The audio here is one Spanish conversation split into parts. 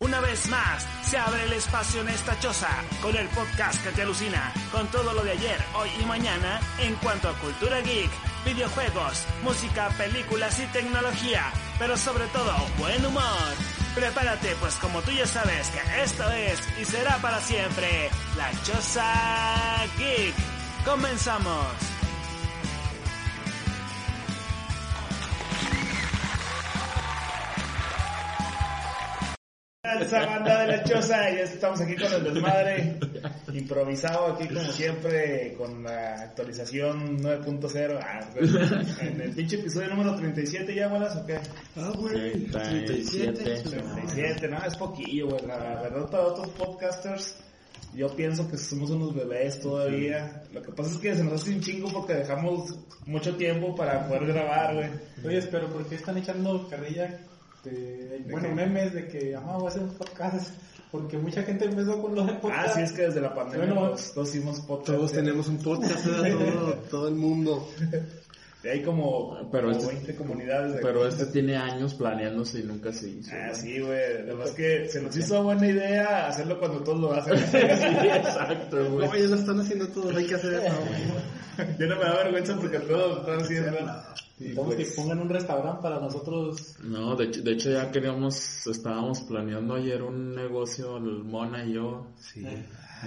Una vez más, se abre el espacio en esta choza con el podcast que te alucina, con todo lo de ayer, hoy y mañana en cuanto a cultura geek, videojuegos, música, películas y tecnología, pero sobre todo buen humor. Prepárate, pues como tú ya sabes que esto es y será para siempre la choza geek. Comenzamos. Esa banda de la choza, ya estamos aquí con el desmadre, improvisado aquí como siempre con la actualización 9.0. Ah, en el pinche episodio número 37 ya, bolas o qué? Ah, güey, 37. 37, no, es poquillo, güey. La verdad, para otros podcasters, yo pienso que somos unos bebés todavía. Lo que pasa es que se nos hace un chingo porque dejamos mucho tiempo para poder grabar, güey. Oye, pero ¿por qué están echando carrilla? De, bueno, memes de que, ah, voy a hacer un podcast. Porque mucha gente empezó con lo de podcast. Ah, sí, es que desde la pandemia Bueno, todos, todos hicimos podcast. Todos tenemos un podcast, todo, todo el mundo. Hay como, Pero como este- 20 comunidades. De Pero este tiene años planeándose y nunca se hizo. Ah, ¿no? sí, güey. Además que se nos hizo buena idea hacerlo cuando todos lo hacen. Sí, exacto, güey. No, ya lo están haciendo todos, hay que hacer eso, güey. Yo no me da vergüenza porque todos lo están haciendo. Necesitamos que pongan un restaurante para nosotros. No, de hecho, de hecho ya queríamos, estábamos planeando ayer un negocio, el Mona y yo. Sí.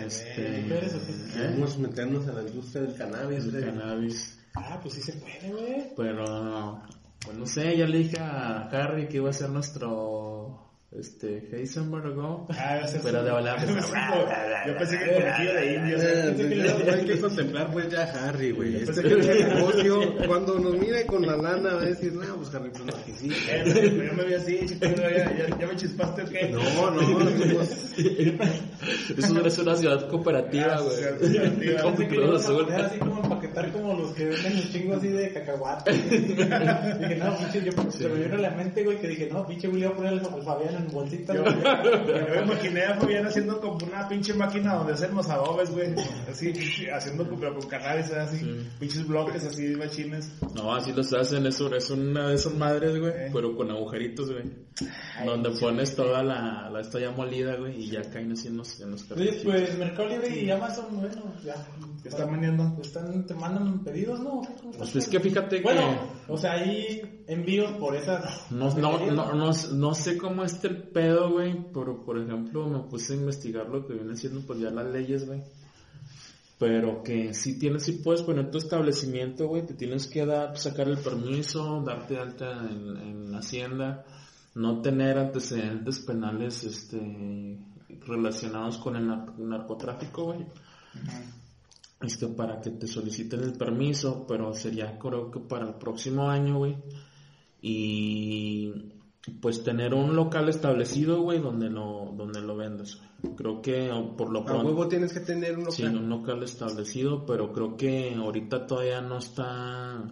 Este, ¿Qué eres o qué? ¿eh? Queremos meternos en la industria del cannabis, El cannabis. Ah, pues sí se puede, güey. Pero, pues no sé, ya le dije a Harry que iba a ser nuestro, este, Heisenberg, ¿no? Ah, ser Pero de volar, pues, Yo pensé que conejillo de indios. No, no hay que contemplar pues ya Harry, güey. Este negocio, cuando nos mire con la lana va a decir, no, pues Harry, pues no, que sí. Eh, pero Yo me vi así, ya, ya, ya me chispaste, ¿o qué? No, no, somos- Eso es una ciudad cooperativa, Ah, güey. así como empaquetar como los que venden un chingo así de cacahuate. dije, no, pinche, yo, se me vino a la mente, güey, que dije, no, pinche, güey, le voy a poner al, al Fabián en bolsita, Yo, me imaginé a Fabián haciendo como una pinche máquina donde hacemos adobes, güey. Así, haciendo como pero con cannabis, así, pinches bloques así, machines. No, así los hacen, es, un- es una de esas madres, güey, Eh. pero con agujeritos, güey. Donde pones toda la, la molida, güey, y ya caen así en los, en los Oye, pues Mercado Libre y Amazon, bueno, ya. ¿Qué están vendiendo? Están, te mandan pedidos, ¿no? Pues es que fíjate que... Bueno, o sea, hay envíos por esas. No, no, no, no, no sé cómo está el pedo, güey, pero por ejemplo me puse a investigar lo que viene siendo pues ya las leyes, güey. Pero que si tienes, si puedes poner tu establecimiento, güey, te tienes que dar, sacar el permiso, darte alta en, en Hacienda, no tener antecedentes penales, este, relacionados con el nar- narcotráfico, güey. Este, para que te soliciten el permiso, pero sería creo que para el próximo año, güey y pues tener un local establecido, güey, donde lo, donde lo vendas, güey. Creo que por lo A pronto, huevo tienes que tener un sí, local. un local establecido, pero creo que ahorita todavía no está,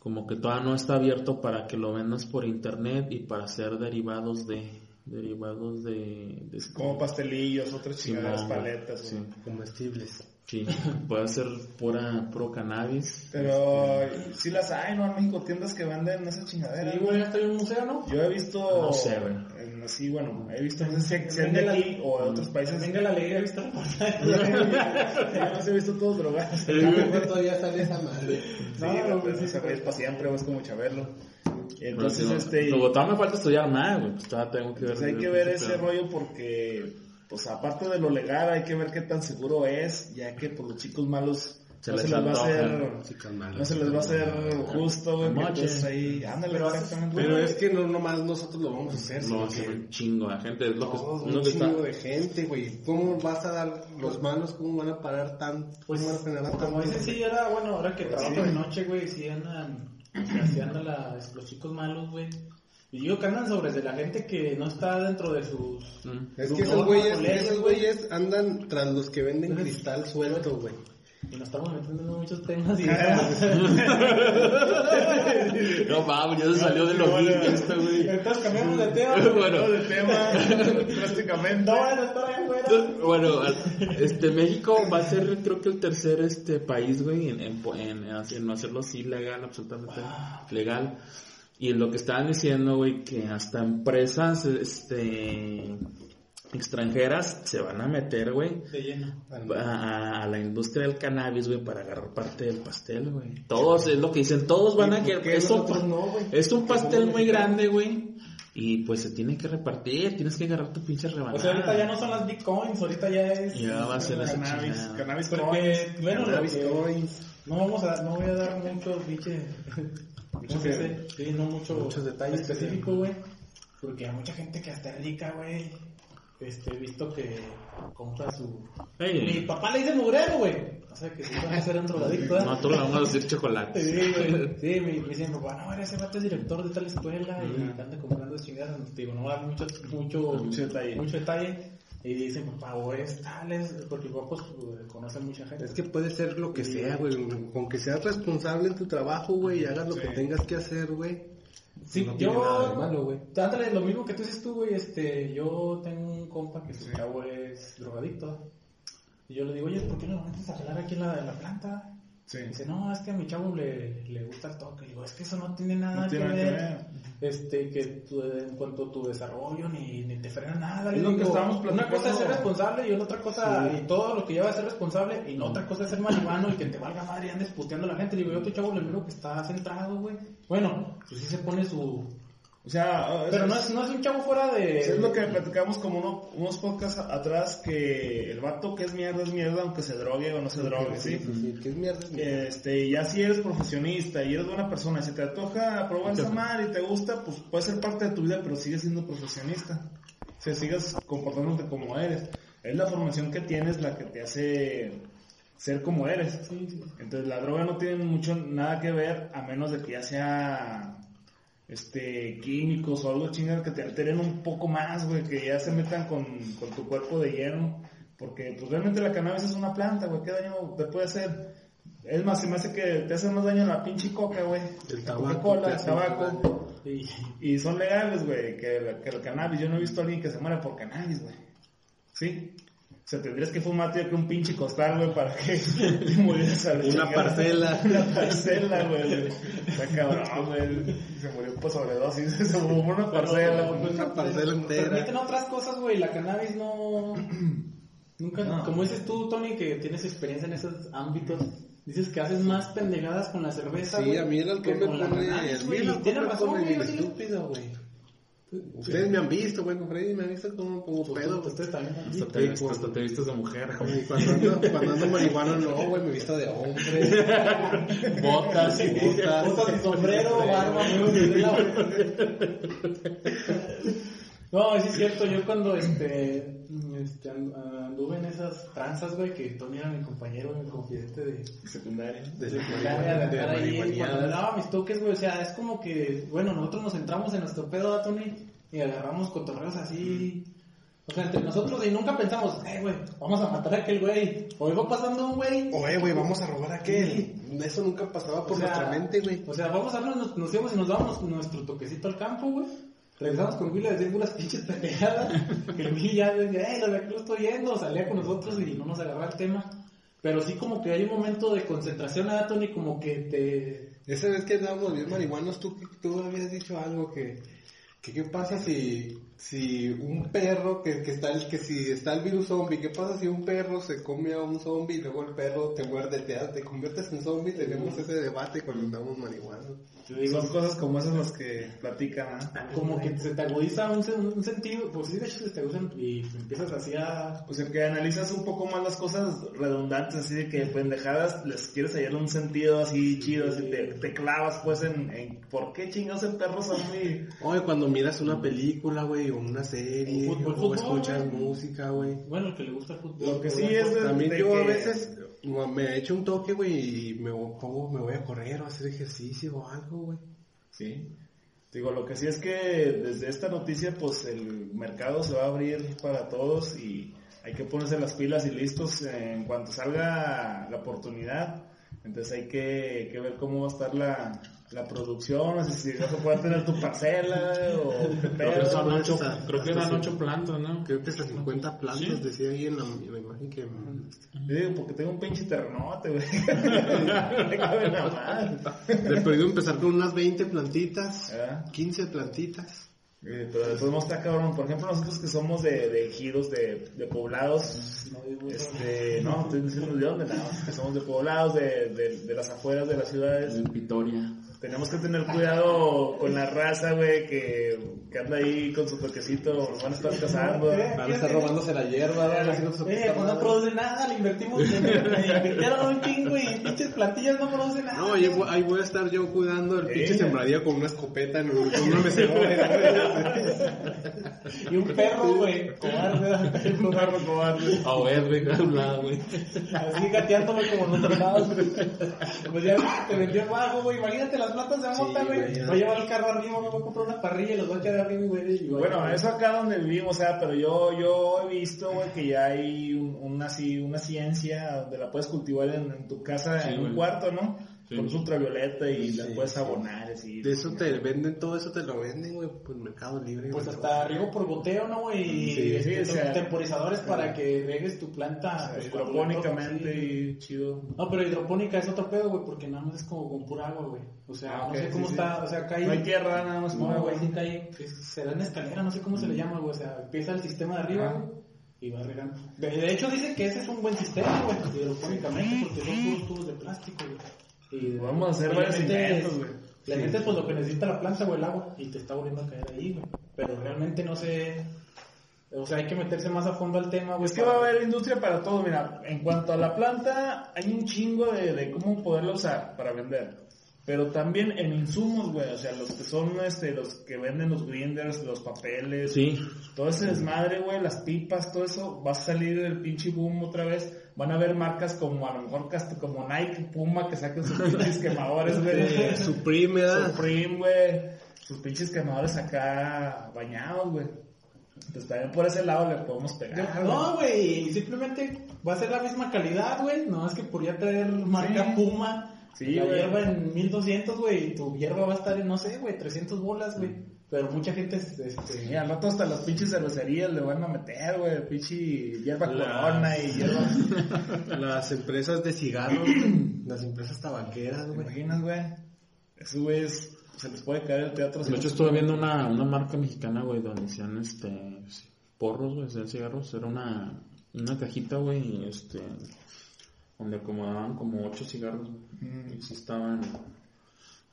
como que todavía no está abierto para que lo vendas por internet y para hacer derivados de, derivados de, de Como pastelillos, otras Sí, chingaderas, no, paletas. sí. Comestibles. Sí, puede ser pura, puro cannabis. Pero sí las hay, ¿no? En México tiendas que venden esas chingaderas. Sí, güey, hasta hay un museo, ¿no? Yo he visto. No sé, güey. en- Sí, bueno, he visto, no sé si sean Venga de la- aquí o de otros países. Venga la alegría, ¿viste? Yo los he visto todos drogados. Sí, todavía sale esa madre. no, No, pues sí, esa sí. es para siempre, es como Chabelo. Pero Entonces, sí, no, este. luego todavía me falta estudiar más, güey, pues todavía tengo que ver. Pues hay que ver ese rollo porque, pues aparte de lo legal, hay que ver qué tan seguro es, ya que por los chicos malos Se no les se les va a antoja. hacer, no se les va a hacer justo. Entonces ahí, ándale, Pero- exactamente. Pero es que no nomás nosotros lo vamos a hacer, No, sino que un chingo de gente, es lo que, lo un que está... chingo de gente, güey. ¿Cómo vas a dar los malos? ¿Cómo van a parar tan? Pues, ¿Cómo van a generar tan? como dices, sí, ahora, bueno, ahora que trabajo Sí. de noche, güey, sí andan, la- los chicos malos, güey. Y digo que andan sobre de la gente que no está dentro de sus... Mm. Es que esos güeyes, esos güey. güeyes andan tras los que venden cristal suelto, güey. Y nos estamos metiendo en muchos temas y... No mames, ya se salió de lo mismo esto, güey. Entonces cambiamos de tema. Bueno, de tema, drásticamente. No van a estar ahí afuera. Entonces, bueno, este México va a ser creo que el tercer este país, güey, en, en, en, en no hacerlo así legal, absolutamente legal. Y lo que estaban diciendo, güey, que hasta empresas este extranjeras se van a meter, güey, De lleno. a, a la industria del cannabis, güey, para agarrar parte del pastel, güey. Todos, es lo que dicen, todos van a ¿Y por querer, es un, no, güey? es un ¿Por qué pastel muy grande, güey. Y pues se tiene que repartir, tienes que agarrar tu pinche rebanada. O sea, ahorita ya no son las bitcoins, ahorita ya es... Ya va a ser esa Cannabis, cannabis Porque, coins. bueno, lo Cannabis coins. No vamos a, no voy a dar mucho, pinche, mucho que- sé, sí, no mucho, Muchos detalles. específico, güey, porque hay mucha gente que hasta es rica, güey, este, he visto que compra su, mi papá le dice mugrero, güey, o sea que si va a ser un drogadicto, ¿eh? nosotros le vamos a decir chocolate. Sí, güey. Sí, me, me dicen, papá, no, ese vato es director de tal escuela y anda comprando chingadas. Te digo, no va a dar mucho, mucho, Mucho detalle. mucho detalle. Y dicen, papá, o es tal, es, porque pues, conoce a mucha gente. Es que puede ser lo que sea, güey. Con que seas responsable en tu trabajo, güey, y hagas lo Sí. que tengas que hacer, güey. Sí, no yo. nada de malo, güey. Ándale, lo mismo que tú dices tú, güey. Este, yo tengo un compa que su chavo es drogadicto. Y yo le digo, oye, ¿por qué no lo metes a jalar aquí en la, en la planta? Sí. Dice, no, es que a mi chavo le, le gusta el toque. digo, es que eso no tiene nada, No tiene que, ver. Este, que tu- en cuanto a tu desarrollo, ni, ni te frena nada. Es lo que estábamos Una platicando. cosa es ser responsable y otra cosa, y todo lo que lleva a ser responsable, y otra cosa es ser marihuano y que te valga madre y andes puteando a la gente. Digo, yo a tu chavo le miro que está centrado, güey. Bueno, pues sí se pone su, O sea, pero no es, no es un chavo fuera de. Es lo que platicamos como uno- unos podcasts atrás que el vato que es mierda es mierda aunque se drogue o no se drogue, ¿sí? Sí, que es mierda. es mierda. Este, ya si eres profesionista y eres buena persona y se te antoja probar esa madre y te gusta, pues puede ser parte de tu vida, pero sigues siendo profesionista. O sea, sigues comportándote como eres. Es la formación que tienes la que te hace ser como eres. Entonces la droga no tiene mucho nada que ver a menos de que ya sea este químicos o algo chingado que te alteren un poco más, güey, que ya se metan con, con tu cuerpo de lleno. Porque pues realmente la cannabis es una planta, güey, ¿qué daño te puede hacer? Es más, se me hace que te hace más daño la pinche coca, güey. El La tabaco, te el tabaco. Sí. Y son legales, güey, que, que el cannabis. Yo no he visto a alguien que se muera por cannabis, güey. ¿Sí? O sea, tendrías que fumar tío, que un pinche costal, güey, para que te murieras a la Una chingada. parcela. Una parcela, güey. Está cabrón, güey. Se murió por sobredosis. Se fumó una parcela. Pero, pues, Una parcela entera. Permiten otras cosas, güey. La cannabis no. Nunca. No. Como dices tú, Tony, que tienes experiencia en esos ámbitos. Dices que haces más pendejadas con la cerveza. Sí, güey, a mí el que alcohol me pone. me razón, güey. yo estúpido, güey. Ustedes me han visto, güey, con Freddy me han visto como Pues, pedo. tú- Ustedes también. Hasta te, hasta te vistes de mujer. Y Cuando ando, cuando ando marihuana, no, güey, me he visto de hombre. Botas y botas. Botas y sombrero, barba, güey, No, sí es cierto, yo cuando este, este and- anduve en esas tranzas, güey, que Tony era mi compañero, mi confidente de, Secundaria. De secundaria, de de ahí, cuando daba mis toques, güey, o sea, es como que, bueno, nosotros nos entramos en nuestro pedo, ¿verdad, Tony, y agarramos cotorreos así, o sea, entre nosotros, y nunca pensamos, eh, güey, vamos a matar a aquel güey, o iba pasando un güey, Oye, güey, vamos a robar a aquel. Eso nunca pasaba por O sea, nuestra mente, güey. O sea, vamos a nos, nos íbamos y nos dábamos nuestro toquecito al campo, güey. Regresamos con Will a decir puras pinches pendejadas. que el Will ya decía, eh, aquí lo estoy yendo, salía con nosotros y no nos agarraba el tema. Pero sí como que hay un momento de concentración, ¿verdad, Tony? Como que te... Esa vez que andábamos bien marihuanos, tú, tú habías dicho algo que, que qué pasa si, si un perro, que, que está el, que si está el virus zombie, qué pasa si un perro se come a un zombie y luego el perro te muerde, te, te conviertes en zombie, tenemos ese debate cuando andamos marihuanos. Y son cosas como esas las que platican, ¿ah? Como que se te agudiza un, un sentido, pues sí, de hecho se te agudizan y empiezas así a... O sea, que analizas un poco más las cosas redundantes, así de que pendejadas les quieres hallar un sentido así chido, así te, te clavas pues en, en por qué chingados el perro zombie. Oye, cuando miras una película, güey, o una serie, O fútbol, o fútbol, escuchas güey. música, güey. Bueno, el que le gusta el fútbol. Lo que sí es de- También de yo a veces me echo un toque, güey, y me pongo, me voy a correr o a hacer ejercicio o algo, güey. Sí. Digo, lo que sí es que desde esta noticia, pues el mercado se va a abrir para todos y hay que ponerse las pilas y listos en cuanto salga la oportunidad. Entonces hay que, que ver cómo va a estar la, la producción, no sé si vas a poder tener tu parcela o qué Creo que pedo. son ocho, hasta- creo que hasta eran ocho plantas, ¿no? Creo que hasta 50 plantas, Sí. decía ahí en la, en la imagen que... Sí, porque tengo un pinche terrenote, güey. no me cabe nada más. De perdido empezar con unas 20 plantitas, ¿verdad? 15 plantitas. Eh, pero de todos modos está cabrón. Por ejemplo, nosotros que somos de, de ejidos, de, de poblados, No digo este, no, estoy diciendo de dónde, nada más, que somos de poblados, de, de, de las afueras de las ciudades. En Vitoria. Tenemos que tener cuidado con la raza, güey, que, que anda ahí con su toquecito, nos van a estar cazando. Eh, Van a estar robándose la hierba, van a hacer su Eh, pues no produce nada, le invertimos, le, invirtieron un chingo y pinches plantillas no producen nada. No, ahí voy, ahí voy a estar yo cuidando el Eh. pinche sembradío con una escopeta en un- con una mecedora. Y un perro, güey, cobarde. Un perro cobarde. A ver, güey, a un lado, güey. Así gateándolo como en otros lados. Pues ya te vendió abajo, güey. Imagínate las plantas de mota, güey. ya. Va a llevar el carro arriba, me voy a comprar una parrilla y los voy a echar arriba, güey. voy Bueno, eso acá donde vivimos, o sea, pero yo, yo he visto, güey, que ya hay un- una, así, una ciencia donde la puedes cultivar en, en tu casa, Sí, en un cuarto, ¿no? Sí. Con luz ultravioleta y la Sí, puedes abonar, así. De eso te venden, todo eso te lo venden, güey, por Mercado Libre. Pues hasta riego por goteo, ¿no, güey? Y Sí, este, sí, o sea- temporizadores para que riegues tu planta. O sea, pues, hidropónicamente y chido. No, pero hidropónica es otro pedo, güey, porque nada más es como con pura agua, güey. O sea, Ah, no sé cómo sí, sí. está, o sea, acá hay... No hay tierra, nada más No, güey, sí cae, será en escalera, no sé cómo se le llama, güey. O sea, empieza el sistema de arriba, güey, y va regando. De, de hecho, dicen que ese es un buen sistema, güey, hidropónicamente, porque son puros tubos de plástico, güey. Y Vamos a hacer varios inventos, güey. Le metes pues lo que necesita la planta o el agua y te está volviendo a caer ahí, güey. Pero realmente no sé. O sea, hay que meterse más a fondo al tema, güey. Es que va a haber industria para todo, mira, en cuanto a la planta, hay un chingo de, de cómo poderla usar para vender. Pero también en insumos, güey, o sea, los que son, este, los que venden los grinders, los papeles, Sí. todo ese desmadre, güey, las pipas, todo eso, va a salir el pinche boom otra vez. Van a haber marcas como, a lo mejor, como Nike, Puma, que saquen sus pinches quemadores, güey. Supreme, ¿verdad? Supreme, güey. Sus pinches quemadores acá bañados, güey. Entonces también por ese lado le podemos pegar. No, güey, simplemente va a ser la misma calidad, güey. No es que por ya traer marca Sí. Puma, Sí, la güey. hierba en 1200, güey, y tu hierba va a estar en, no sé, güey, 300 bolas, güey. Pero mucha gente, este, Sí, al rato hasta las pinches cervecerías le van a meter, güey, pinche hierba corona y hierba... Las empresas de cigarros, las empresas tabaqueras, ¿Te güey. imaginas, güey? Esos güeyes se les puede caer el teatro. De hecho, estuve viendo una, una marca mexicana, güey, donde hacían este porros, güey, hacían cigarros. Era una, una cajita, güey, y, este, donde acomodaban como ocho cigarros. Mm. Y sí estaban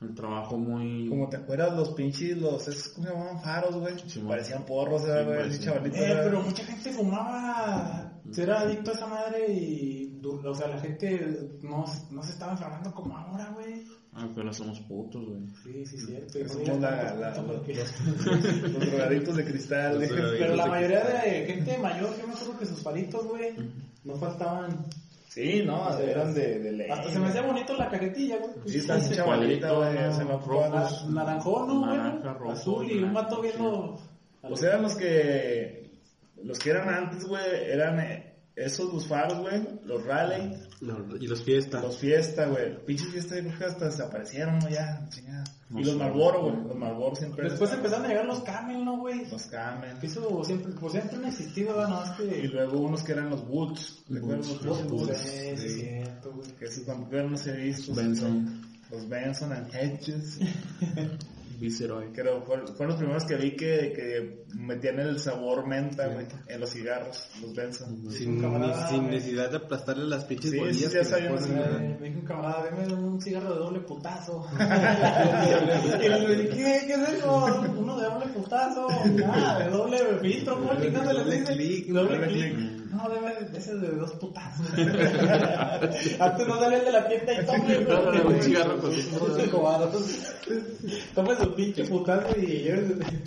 en trabajo muy. Como te acuerdas los pinches, los, esos, ¿cómo se llamaban? Faros, güey. Sí. Parecían porros, Sí, ¿verdad, güey. Esos chavalitos. Eh, pero mucha gente fumaba, era adicto a esa madre y, o sea, la gente no, no se estaba enfermando como ahora, güey. Ah, ahora somos putos, güey. Sí, sí, cierto. Somos No la- los- Los drogadictos de cristal, Los güey. drogadictos. Pero la mayoría de gente mayor, yo me acuerdo que sus palitos, güey, no faltaban. Sí, no, eran de, de ley. Hasta se me hacía bonito la cajetilla, güey. Sí, está así chavalita, güey, se me. Na- Naranjón, ¿no? Naranja, rojo, Azul y un vato viendo. Pues eran los que, los que eran antes, güey, eran eh, esos los faros, güey, los rally, No, y los fiestas. los fiesta, güey. Pinches fiesta, yo creo que hasta desaparecieron, ¿no? Ya, chingada. No Y los. Marlboro, güey, los Marlboro siempre. Después empezaron a llegar los Camel, ¿no, güey? Los Camel. Eso siempre, pues siempre han existido. No, es Y luego unos que eran los Woods. ¿Te acuerdas los Los Woods? sí, sí, es cierto, güey. Que esos tampoco no se visto. Benson, Los Benson and Hedges. Viceroy. Creo, fueron, fueron los primeros que vi que, que metían el sabor menta, güey, en los cigarros, los Benson. Sin, camarada, sin necesidad de aplastarle las pinches Sí, bolillas sí, ya le sabíamos, Me dijo un camarada, deme un cigarro de doble putazo. y le dije, ¿qué, ¿qué es eso? Uno de doble putazo. Ah, de doble filtro, ¿cómo chingados les dice? doble clic. No, debe de ese de dos putazos. Antes no salía el de la fiesta y tome, no, no, un cigarro con Ese cobarde. Tome su pinche putazo y llévese.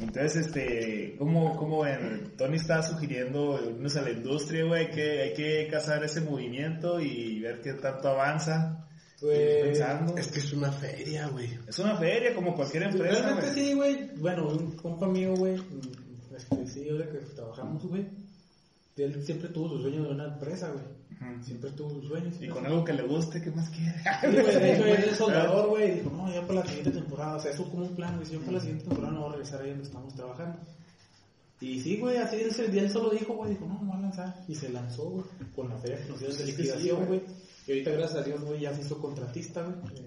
Entonces, este, ¿cómo, cómo ven? Tony está sugiriendo unirnos a la industria, güey, que hay que cazar ese movimiento y ver qué tanto avanza. Pues, pensando. Es que es una feria, güey. Es una feria como cualquier empresa, Realmente güey. sí, güey. Bueno, un compa mío, güey, este, sí, ahora que trabajamos, güey, él siempre tuvo su sueño de una empresa, güey. Siempre tuvo sus sueños. Y con algo que le guste, ¿qué más quiere? Sí, güey, de hecho, él es soldador, güey, y dijo, no, ya para la siguiente temporada, o sea, eso como un plan, güey, si yo para la siguiente temporada no voy a regresar ahí donde estamos trabajando. Y sí, güey, así ese día él solo dijo, güey, dijo, no, me voy a lanzar. Y se lanzó, güey, con la feria que nos dieron de liquidación, güey. güey. Y ahorita, gracias a Dios, güey, ya se hizo contratista, güey.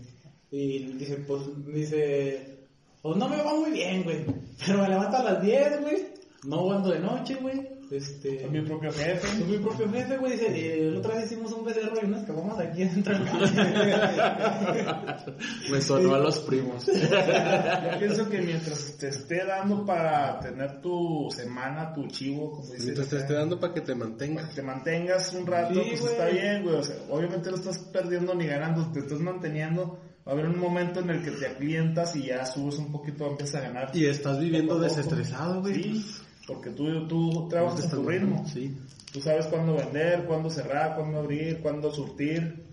Y dice, pues, dice, pues no me va muy bien, güey, pero me levanto a las 10, güey, no ando de noche, güey. Este, Soy mi propio jefe. soy mi propio jefe, güey. Dice, eh, la otra vez hicimos un becerro y unas caguamas aquí adentro. Me sonó a los primos. Yo pienso que mientras te esté dando para tener tu semana, tu chivo, como dices, Mientras te esté dando para que te mantengas. que te mantengas un rato, Sí, pues está bien, güey. O sea, obviamente no estás perdiendo ni ganando, te estás manteniendo. Va a haber un momento en el que te aclientas y ya subes un poquito, empiezas a ganar. Y estás viviendo desestresado, güey. Sí, porque tú, tú trabajas a tu ritmo. Sí. Tú sabes cuándo vender, cuándo cerrar, cuándo abrir, cuándo surtir.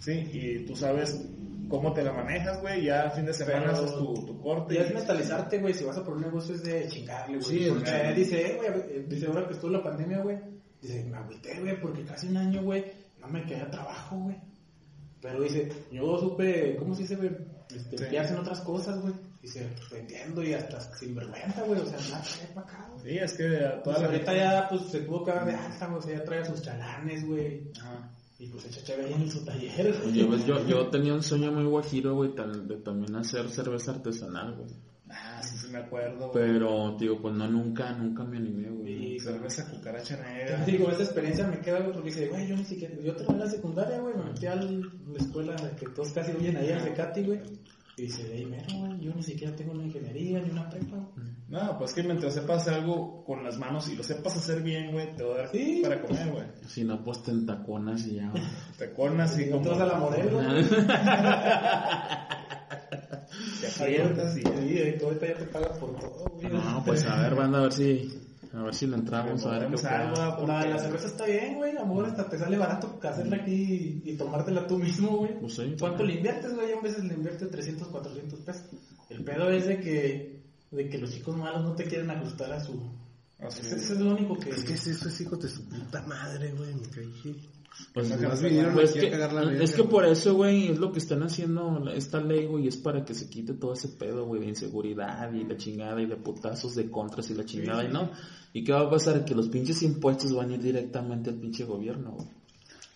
Sí, y tú sabes cómo te la manejas, güey. Ya a fin de semana Pero- haces tu, tu corte. Y y- es mentalizarte, güey, si vas a por un negocio es de chingarle, güey. Sí, porque es- él dice, eh, güey, eh, dice, ahora que estuvo la pandemia, güey, dice, me agüité, güey, porque casi un año, güey, no me quedé trabajo, güey. Pero dice, yo supe, ¿cómo se dice, güey? Este, Sí. que hacen otras cosas, güey. Dice, vendiendo y hasta sin vergüenza, güey, o sea, nada ver para acá, güey. Sí, es que a toda Pues la ahorita ya, pues, se tuvo que dar de alta, güey, o sea, ya trae sus chalanes, güey. Ajá. Y pues echa chévere ahí en su taller, güey. Pues yo, yo tenía un sueño muy guajiro, güey, tal- de también hacer cerveza artesanal, güey. Ah, sí, sí me acuerdo. güey. Pero, digo, pues no, nunca, nunca me animé, güey. Y cerveza cucaracha Te negra. digo, esa experiencia me queda, güey, porque dice, güey, yo ni siquiera, yo terminé la secundaria, güey, me metí a la escuela de que todos casi huyen ahí al Tecati, güey. Y dice, de ahí mero, güey, yo ni siquiera tengo una ingeniería ni una prepa, güey. No, pues que mientras sepas hacer algo con las manos y lo sepas hacer bien, güey, te va a dar Sí. para comer, güey. Si no, pues tentaconas y ya, güey. Te cornas y Y como... a la modelo. Te aprietas y... Sí, ahí ahorita ya te pagas por todo, güey. No, pues a ver, banda, a ver si, a ver si le entramos, a ver qué porque- La, la cerveza está bien, güey, amor, hasta te sale barato que hacerla aquí y, y tomártela tú mismo, güey. Pues sí. ¿Cuánto le inviertes, güey? A veces le invierto 300, 400 pesos. El pedo es de que, de que los chicos malos no te quieren ajustar a su... Así Ese, es. ese es lo único que... Es que si eso es hijo de su puta madre, güey. Me caí. Pues, Nomás vinieron Pues aquí que- a cagar la es que por eso, güey, es lo que están haciendo esta ley, güey, es para que se quite todo ese pedo, güey, de inseguridad y la chingada y de putazos de contras y la chingada, y no. ¿Y qué va a pasar? Que los pinches impuestos van a ir directamente al pinche gobierno, güey.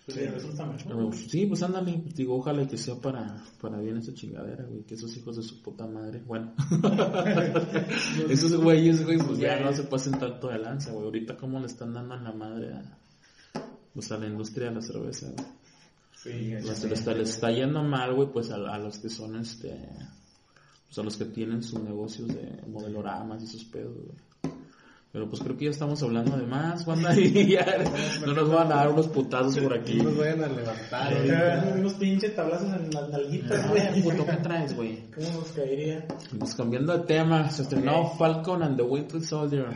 Pues, Sí, pues ándale, digo, ojalá que sea para, para bien esa chingadera, güey, que esos hijos de su puta madre, bueno. esos güeyes, güey, pues ya no se pasen tanto de lanza, güey. Ahorita cómo le están dando en la madre a, pues a la industria de la cerveza, güey. Sí, les está, les está yendo mal, güey, pues a, a los que son, este, pues a los que tienen sus negocios de modeloramas y sus pedos, güey. Pero pues creo que ya estamos hablando de más, y ya no nos van a dar unos putazos por aquí. No nos vayan a levantar, unos pinches tablazos en las nalguitas, A güey. puto, ¿qué traes, güey? ¿Cómo nos caería? Pues cambiando de tema, se estrenó Falcon and the Winter Soldier.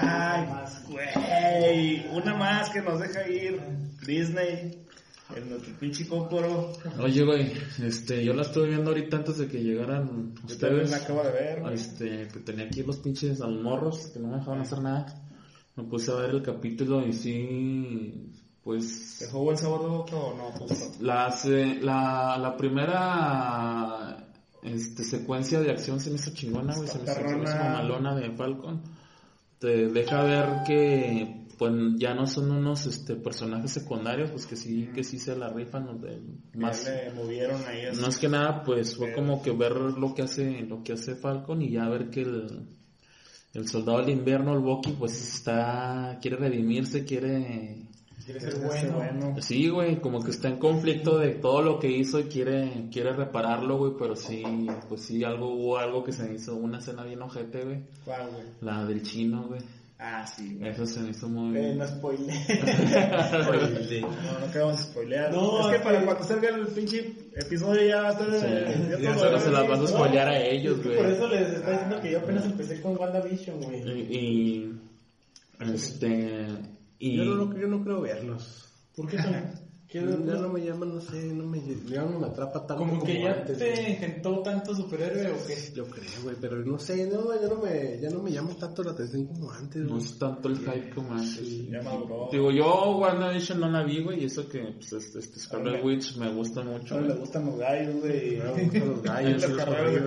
Ay, güey. Una más que nos deja ir Disney. En nuestro pinche cócoro. Oye, güey, este, yo la estuve viendo ahorita antes de que llegaran Yo ustedes. la acabo de ver. güey. Este, que tenía aquí los pinches a los morros que no me dejaban hacer nada. Me puse a ver el capítulo y sí, pues ¿Dejó buen sabor de boca o no? Pues, la, la, la primera este, secuencia de acción se me hizo chingona, güey, se me hizo, mamalona de Falcon. Te deja ver que pues ya no son unos este personajes secundarios, pues que sí, que sí se la rifan los de más ya le movieron ahí. así. más que nada, pues fue como que ver lo que hace, lo que hace Falcon y ya ver que el, el soldado del invierno, el Bucky, pues está, quiere redimirse, quiere, Quiere ser bueno. bueno. sí, güey, como que está en conflicto de todo lo que hizo y quiere, quiere repararlo, güey, pero sí, pues sí, algo, hubo algo que se me hizo, una escena bien ojete, güey, ¿Cuál, güey? la del chino, güey, Ah, sí. güey. eso se me hizo muy... Eh, no spoiler. No, no queremos spoilear. No, es que para que- cuando salga el pinche episodio ya va a estar. Sí. eh, Ya todo se, las vas a spoilear a ellos, Es que güey. Por eso les está diciendo que yo apenas empecé con WandaVision, güey. Y, y, este, y... Yo no, yo no creo verlos. ¿Por qué, Tony? Ya no me llama, no sé, no me, ya no me atrapa tanto Como que ya antes. güey. te engentó tanto superhéroe o qué. Yo creo, güey, pero no sé, no, ya no me, ya no me llama tanto la atención como antes, No güey. es tanto el hype como antes. Ya maduró. Digo, yo WandaVision no la vi, güey, y eso que pues, este, este Scarlet. Witch me gusta mucho. Ahora le gustan los gallos, güey. Me gustan los gallos, los caballos.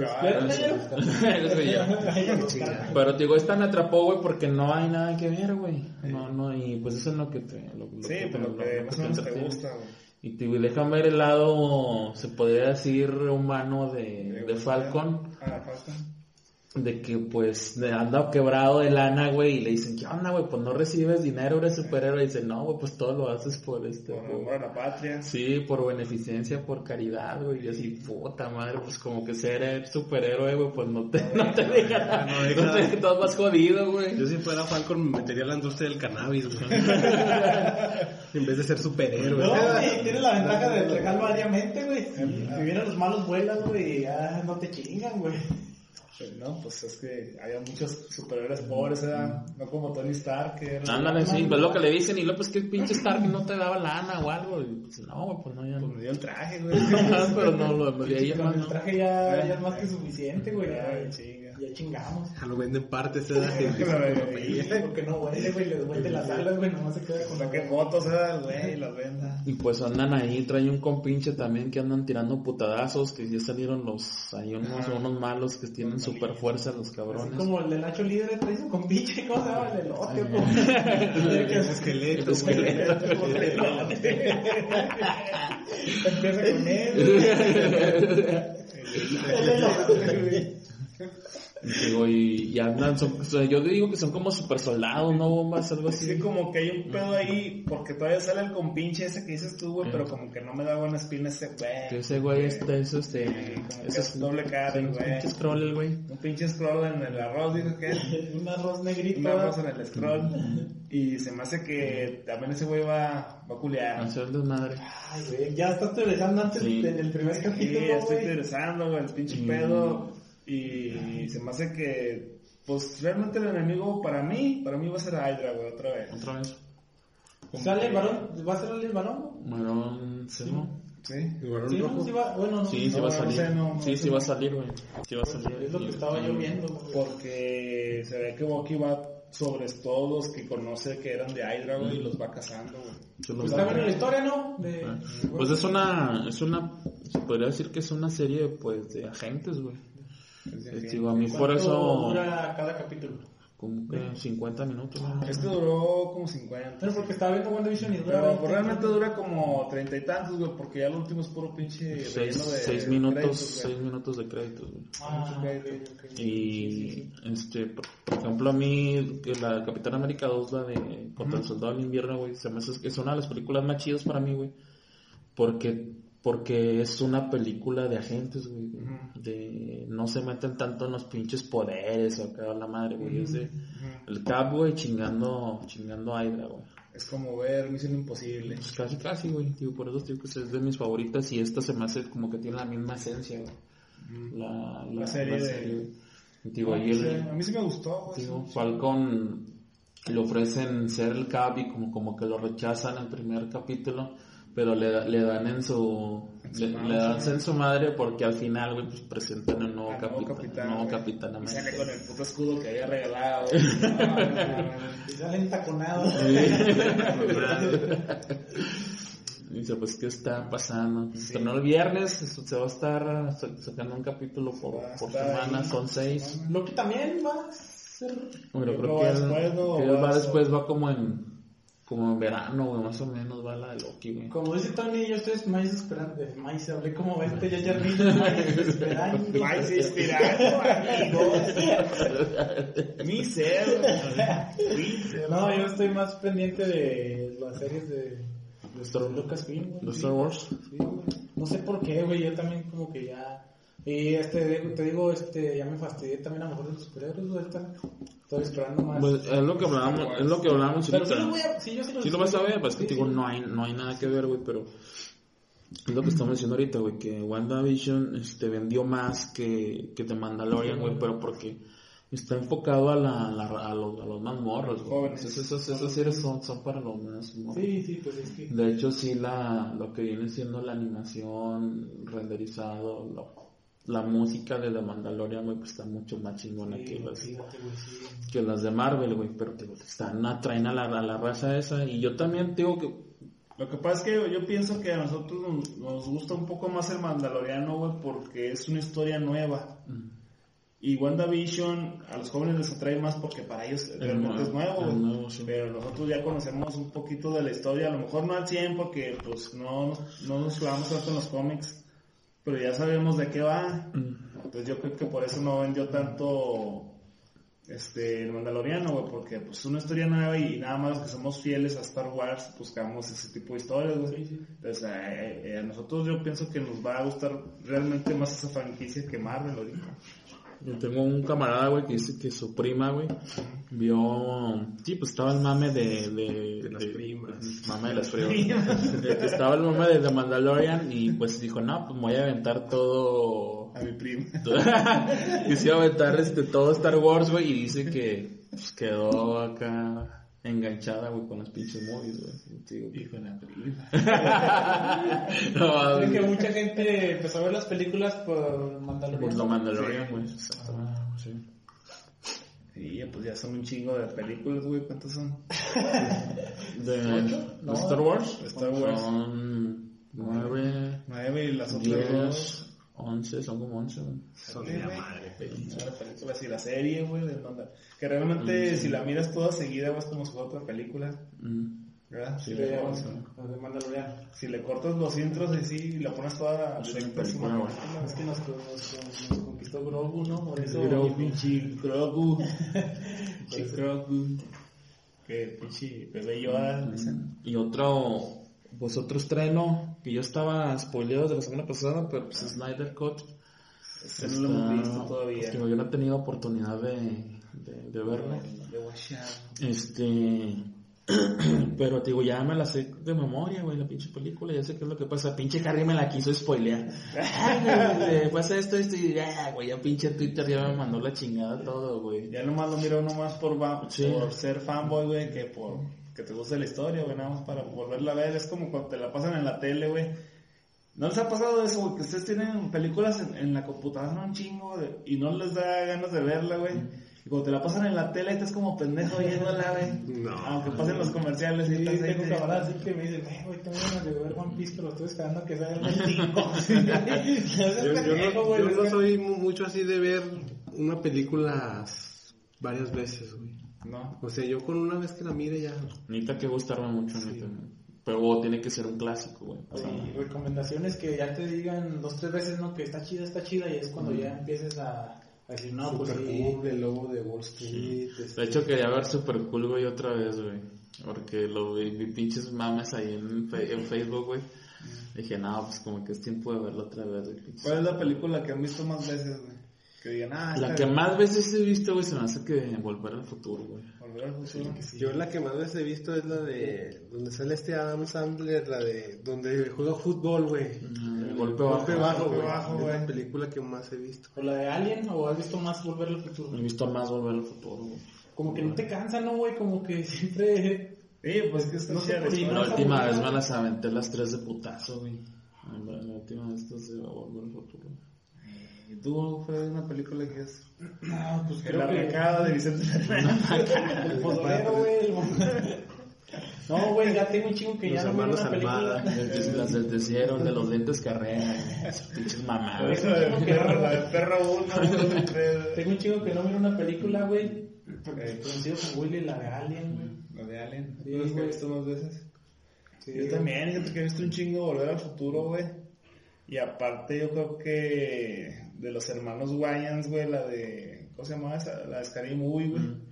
Pero digo, esta me atrapó, güey, porque no hay nada que ver, güey. No, no, y pues eso es lo que te... Lo, Sí, que te- pero lo- que más o menos te gusta. Y te déjame ver el lado, se podría decir, humano de, de Falcon. Ah, Falcon. De que pues anda quebrado de lana, güey, y le dicen, ¿qué onda, güey? Pues no recibes dinero, eres superhéroe. Y dice, no, güey, pues todo lo haces por este... Por por- amor a la patria. Sí, por beneficencia, por caridad, güey. Y así, puta madre, pues como que ser superhéroe, güey, pues no te, no te deja nada. no No deja- te deja más jodido, güey. Yo si fuera Falcon me metería a la industria del cannabis, güey. en vez de ser superhéroe. No, güey, tienes la ventaja de entregar variamente, güey. Si vienen los malos vuelas, güey, ya no te chingan, güey. Pues no, pues es que había muchos superhéroes pobres, ¿verdad? No como Tony Stark, que era... Ándale, sí, pues lo que le dicen, y luego, pues que pinche Stark no te daba lana o algo. Y pues no, güey, pues no, ya Pues me dio el traje, güey. Pero no, lo de ahí Con más el traje ya, ya es más que suficiente, güey. Ya. Ya chingamos. Ya lo venden partes. Que- Sí, porque no huele, güey, les huele las alas, güey, nomás se queda con la Saqué fotos. Güey, las venda. Y pues andan ahí, trae un compinche también que andan tirando putadazos, que ya salieron los, hay unos, Ajá. unos malos que tienen super fuerza los Así cabrones. como el de Nacho Libre trae su compinche, ¿cómo se llama? El elote, güey. Es esqueleto. Empieza con él. Digo, y, y andan, son- o sea, yo digo que son como super soldados, ¿no? Bombas, algo Sí, así. como que hay un pedo ahí, porque todavía sale el compinche ese que dices tú, güey, Sí. pero como que no me da buena espina ese Que güey. ese güey este, es este, como que es doble cara, sí, güey. pinche scroll, el güey. Un pinche scroll en el arroz, dijo que es. Un arroz negrito. Un arroz en el scroll. Y se me hace que también ese güey va, va a culear. Hacer el desmadre. Ay, güey, ya estás teorizando antes Sí. en el primer Sí, capítulo, ya estoy interesando, güey, el pinche Mm. pedo. Y se me hace que, pues realmente el enemigo para mí, para mí va a ser Hydra, güey, otra vez. Otra vez. ¿Sale el varón? ¿Va a ser el varón? Bueno, sí, ¿no? Sí. El varón Sí, no, sí va, bueno, no. Sí, sí No, va a salir. sé, no, no sí, sí va a salir, güey. Sí va a salir. Es lo que estaba yo viendo, güey. Porque se ve que Bucky va sobre todos los que conoce que eran de Hydra, güey, y los va cazando, güey. Pues está bien la historia, ¿no? De, Ah. Pues es una, es una, se podría decir que es una serie, pues, de agentes, güey. Digo, a mí por ¿Cuánto eso, dura cada capítulo? como que 50 minutos, güey. Este duró como 50. No, porque estaba viendo WandaVision y dura Pero 20. pues, realmente dura como treinta y tantos, güey, porque ya lo último es puro pinche Seis, relleno de seis minutos, créditos, güey. seis minutos de créditos, güey. Ah, ok, ok. Y, este, por, por ejemplo, a mí, que la Capitán América 2, la de Contra el Soldado del Invierno, güey, se me hace que es una de las películas más chidas para mí, güey. Porque, porque es una película de agentes, güey. De, no se meten tanto en los pinches poderes o acá la madre, güey. Es de, el Cap, güey, chingando, chingando a Hydra, güey. Es como ver Misión Imposible. Pues casi, casi, güey. Digo, por eso digo que es de mis favoritas y esta se me hace como que tiene la misma esencia, güey. La, la, La serie de- güey. Digo, ahí sí, el, a mí sí me gustó, güey. digo. Falcon le ofrecen ser el Cap y como, como que lo rechazan en el primer capítulo, pero le, da- le dan en su, le, le dan sí. en su madre porque al final, güey, pues presentan el nuevo Al nuevo capitán, capitán, nuevo capitán Y sale con el puto escudo que había regalado. Y salen taconados. Dice, pues, ¿qué está pasando? Se estrenó el viernes, se va a estar sa- sacando un capítulo por, semana, ahí. son seis. Loki también va a ser. Pero ¿No creo va que, él, después, no? que él ¿O va va después, va como en, como en verano, güey, más o menos va la de Loki, güey. Como dice Tony, yo estoy más esperando. Más hablé como este ya ya más esperando. Vais inspirando, amigos. Mi ser. Mi ser. No, yo estoy más pendiente de las series de, güey. ¿De Sí. Star Wars? Sí, güey. No sé por qué, güey, yo también como que ya... Y este, te digo, este, ya me fastidié también a lo mejor de los superhéroes, güey. Estoy esperando más. Pues es lo que hablábamos, es lo que hablábamos Pero voy a... Yo sí los Sí lo vas a ver, pues que te digo, sí. no hay, no hay nada que ver, güey, pero es lo que estamos diciendo ahorita, güey, que WandaVision este, vendió más que, que The Mandalorian, güey, pero porque está enfocado a, la, a, la- a los, a los más morros, güey. Entonces, esos, esas series son, son para los más morros. Sí, sí, pues es que. De hecho, sí, la, lo que viene siendo la animación, renderizado, lo- la música de The Mandalorian, güey, pues está mucho más chingona Sí, que, las, sí. que las de Marvel, güey. Pero te están, atraen a la, a la raza esa. Y yo también digo que Lo que pasa es que yo pienso que a nosotros nos, nos gusta un poco más el Mandaloriano, güey, porque es una historia nueva. Y WandaVision a los jóvenes les atrae más porque para ellos realmente es nuevo, es güey. nuevo, sí. Pero nosotros ya conocemos un poquito de la historia, a lo mejor no al 100 porque pues no, nos- no nos clavamos tanto en los cómics, pero ya sabemos de qué va. Entonces yo creo que por eso no vendió tanto este el Mandaloriano, güey, porque pues es una historia nueva y nada más los que somos fieles a Star Wars buscamos ese tipo de historias, güey. Entonces eh, eh, a nosotros yo pienso que nos va a gustar realmente más esa franquicia que Marvel ahorita. Yo tengo un camarada, güey, que dice que su prima, güey, vio... Sí, pues estaba el mame de... De, las primas. Mame de las primas. De estaba el mame de The Mandalorian y pues dijo, no, pues me voy a aventar todo... A mi prima. y se iba a aventar este, todo Star Wars, güey, y dice que pues, quedó acá enganchada, güey, con los pinches movies, güey. Hijo de la no, Creo que güey, mucha gente empezó a ver las películas por Mandalorian. por The Mandalorian, güey. Exactamente, sí. Y ya, pues ya son un chingo de películas, güey. ¿Cuántas son? De, No. de Star Wars. Star Wars. Son nueve, Nueve y las otras dos. Diez, once, son como once. güey. Son de madre, Las películas y la serie, güey, de Mandal- Que realmente si la miras toda seguida, vas como si fuera otra película, Mm. ¿verdad? Si, Sí, le, Mandalorian. si le cortas los intros y sí, y la pones toda Es una directa, es película, una película. Es que nos, nos, nos conquistó Grogu, ¿no? Por eso. Grogu, pinche Grogu. Grogu. Que pinche bebé Yoda. dicen. Y otro, pues otro estreno que yo estaba spoileado de la semana pasada, pero pues Snyder Cut. Este no lo hemos visto todavía. pues, digo, yo no he tenido oportunidad de, de, de verlo. De. Este. Pero digo, ya me la sé de memoria, güey, la pinche película, ya sé qué es lo que pasa. Pinche Harry me la quiso spoilear. Ay, pasa esto, esto y ya, güey, ya pinche Twitter ya me mandó la chingada todo, güey. Ya nomás lo miro nomás por, Sí. por ser fanboy, güey, que por que te guste la historia, güey, nada más para volverla a ver. Es como cuando te la pasan en la tele, güey. ¿No les ha pasado eso, güey? Que ustedes tienen películas en, en la computadora un chingo de- y no les da ganas de verla, güey. Y cuando te la pasan en la tele, estás como pendejo viéndola, güey. No. Aunque pasen los comerciales y Sí, estás ahí, tengo camaradas así que me dicen, güey, tengo ganas de ver One Piece, pero estoy esperando que salga el 5. Yo, yo no, yo no soy mu- mucho así de ver una película varias veces, güey. No. O sea, yo con una vez que la mire ya. Necesita que gustarme mucho, neta. Pero tiene que ser un clásico, güey. O sea, Y recomendaciones que ya te digan dos, tres veces, ¿no? Que está chida, está chida, y es cuando ya empieces a, a decir, no, pues sí. Cool, el lobo de Wall Street. este, De hecho, quería ver Super Cool, güey, otra vez, güey. Porque lo vi, vi pinches mames ahí en, en Facebook, güey. Dije, no, pues como que es tiempo de verlo otra vez, güey. ¿Cuál es la película que han visto más veces, güey? Que digan, ah, La que más veces he visto, güey, se me hace que Volver al Futuro, güey. Volver al futuro. Yo la que más veces he visto es la de donde sale este Adam Sandler, la de donde juega fútbol, güey. Mm, Golpe bajo. Golpe bajo, güey. bajo, Es güey. la película que más he visto. ¿O la de Alien? ¿O has visto más Volver al Futuro? He visto más Volver al Futuro, güey. Como que no te cansa, ¿no, güey? Como que siempre... Sí, pues que está No sé la última vez me las aventé las tres de putazo, güey. La última vez estas de Volver al Futuro. ¿Y tú, fue una película que es No, pues El creo que... arrancada de Vicente Fernández. El pozolero, güey. No, güey, ya tengo un chingo que ya Los no miro hermanos una película. Almada. Las del desierto, de los lentes carrera, esas pinches mamadas. La de perro, la de perro uno, dos. Tengo un chingo que no miro una película, güey. Coincido con Willy, la de Alien, güey. La de Alien. Sí, ¿Tú que he visto más veces? Sí, Yo también, fíjate que he visto un chingo Volver al Futuro, güey. Y aparte yo creo que de los hermanos Wayans, güey, la de... ¿Cómo se llama esa? La de Scary Movie, güey.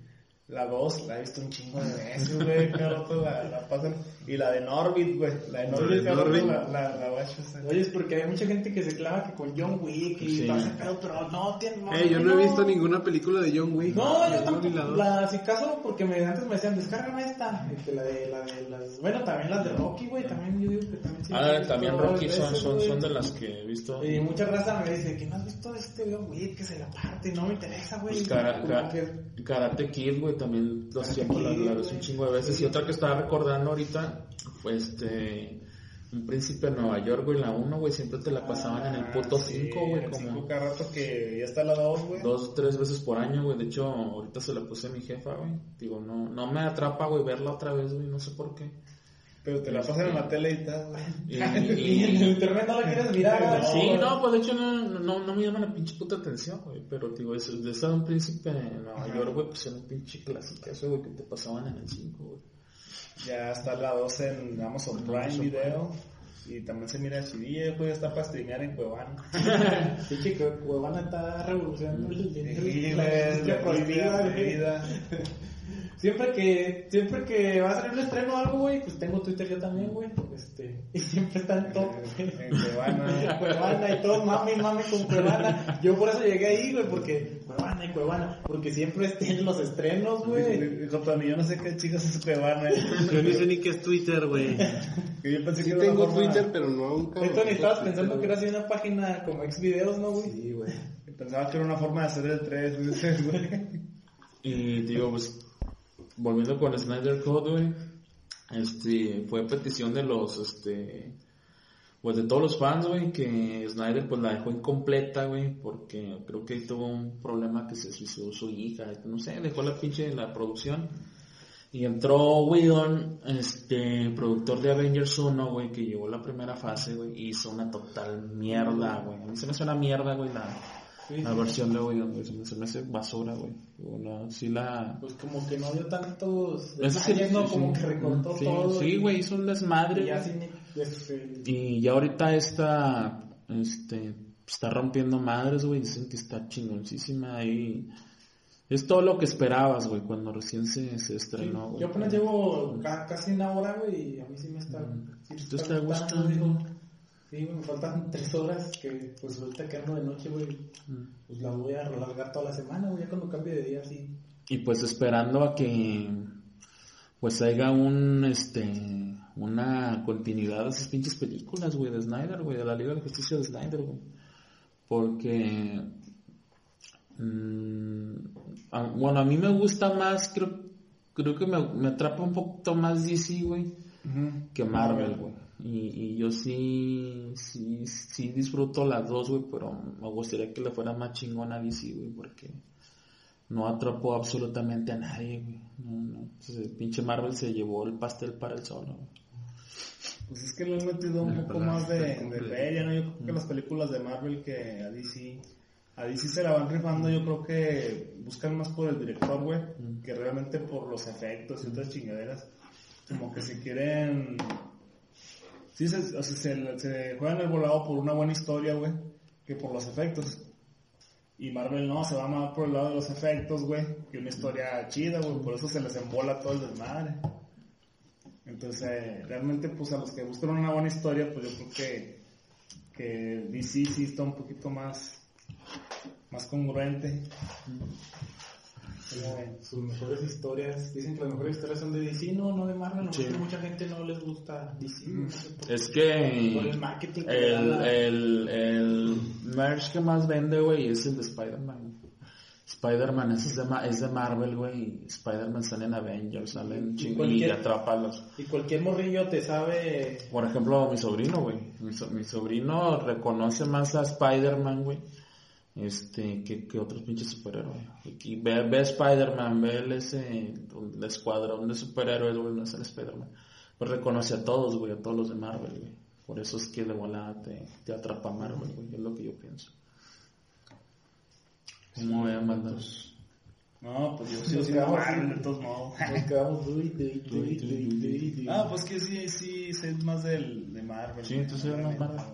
La 2 la he visto un chingo de veces, güey. Cada rato la, la pasan. Y la de Norbit, güey. La de Norbit, cada rato la, la, la esa. Oye, es porque hay mucha gente que se clava que con John Wick y Sí. todo ese pedo, pero no tiene. No, Eh, yo no he visto ninguna película de John Wick. No, yo tampoco. la si caso, porque me, antes me decían, descárgame esta. que la de, la de las. Bueno, también las de Rocky, güey. También yo digo que también sí. Ah, también Rocky son, veces, son, son de las que he visto. Y mucha raza me dice que no has visto este John Wick, que se la parte, no me interesa, güey. Pues Cara- Como ca- que- Karate Kid, güey, también los Karate tiempos la, la un güey. chingo de veces. Y otra que estaba recordando ahorita, fue este. Un príncipe de Nueva York, güey, la 1, güey, siempre te la pasaban en el puto Ah, sí, 5, güey, el cinco como cada rato que ya está la 2, güey. dos, tres veces por año, güey. De hecho, ahorita se la puse a mi jefa, güey. Digo, no, no me atrapa, güey, verla otra vez, güey, no sé por qué. Pero te la pasan en la tele y tal, güey. Y, Y en el internet no la quieres mirar, güey. Sí, no, pues de hecho no, no, no me llama la pinche puta atención, güey. Pero, digo, eso, de un príncipe en Nueva York, güey, pues era un pinche clásico, eso, güey, que te pasaban en el 5, güey. Ya está la 2 en Amazon Prime Video. Y también se mira HD, güey, ya está para streamear en Cuevana. Pinche que Cuevana está revolucionando el- Sí, la prohibida. Siempre que, siempre que va a salir un estreno o algo, güey, pues tengo Twitter yo también, güey. Este, y siempre está en top, güey. En Cuevana. Cuevana y todo, mami, mami con Cuevana. Yo por eso llegué ahí, güey, porque Cuevana y Cuevana, porque siempre estén los estrenos, güey. Dijo Tony, yo no sé qué chicas es Cuevana. Yo ni sé ni qué es Twitter, güey. Que yo pensé Sí que era una tengo forma- Twitter, pero no nunca. Esto ni estabas pensando que era así una página como ex videos, ¿no, güey? Sí, güey. Pensaba que era una forma de hacer el 3, güey. Y digo, pues, volviendo con Snyder Code, güey, este, fue petición de los, este, pues de todos los fans, güey, que Snyder pues la dejó incompleta, güey, porque creo que tuvo un problema que se suicidó su hija, no sé, dejó la pinche la producción. Y entró Whedon, este, productor de Avengers 1, güey, que llevó la primera fase, güey, hizo una total mierda, güey. A mí se me hace una mierda, güey, la, la versión de Whedon, güey, se me, se me hace basura, güey. Bueno, sí la... Pues como que no dio tantos Eso sí, sí, Como sí. que recortó Sí, todo. Sí, güey, hizo un desmadre. Y ya este, Y ya ahorita esta, este, está rompiendo madres, güey, dicen que está chingoncísima y es todo lo que esperabas, güey, cuando recién se, se estrenó, güey. Yo apenas llevo ca- casi una hora, güey, y a mí sí me está... sí me ¿Te está gustando? Sí, me faltan tres horas que, pues ahorita que ando de noche, güey, Mm. pues la voy a alargar toda la semana, güey, ya cuando cambie de día, sí. Y pues esperando a que pues haya un este una continuidad de esas pinches películas, güey, de Snyder, güey, de la Liga de Justicia de Snyder, güey. Porque mm, a- bueno, a mí me gusta más, creo creo que me, me atrapa un poquito más DC, güey, que Marvel, güey. Y, y yo sí, sí, sí disfruto las dos, güey, pero me gustaría que le fuera más chingón a DC, güey, porque no atrapó absolutamente a nadie, güey. No, no. Entonces, el pinche Marvel se llevó el pastel para el solo, güey. Pues es que le han metido un poco más de, de feria, ¿no? Yo creo Mm. que las películas de Marvel que a DC. A DC se la van rifando, yo creo que buscan más por el director, güey, Mm. que realmente por los efectos y otras chingaderas. Como que se quieren. Sí, se, o sea, se, se juegan el volado por una buena historia, güey, que por los efectos. Y Marvel no, se va más por el lado de los efectos, güey, que una historia chida, güey, por eso se les embola todo el desmadre. Entonces, realmente, pues a los que buscan una buena historia, pues yo creo que, que DC sí está un poquito más, más congruente. Sus mejores historias, dicen que las mejores historias son de DC, no, no de Marvel, no Sí. que mucha gente no les gusta DC, güey, no sé. Es que Por el marketing que el, el, el merch que más vende, güey, es el de Spider-Man. Spider-Man es de, es de Marvel, güey. y Spider-Man sale en Avengers, sale en chingo y cualquier- atrapa los... Y cualquier morrillo te sabe Por ejemplo, mi sobrino, güey. Mi, so- mi sobrino reconoce más a Spider-Man, güey. Este, que, que otros pinches superhéroes. Y ve, ve a Spider-Man, ve el, ese, el escuadrón de superhéroes, güey, no es el Spider-Man. Pues reconoce a todos, güey, a todos los de Marvel, güey. Por eso es que de volada te, te atrapa Marvel, güey. Es lo que yo pienso. ¿Cómo vean, bandas? No, pues yo sí, sí, Marvel, de todos modos. Ah, pues que sí, sí, sé más del, de Marvel. Sí, entonces eres más Marvel.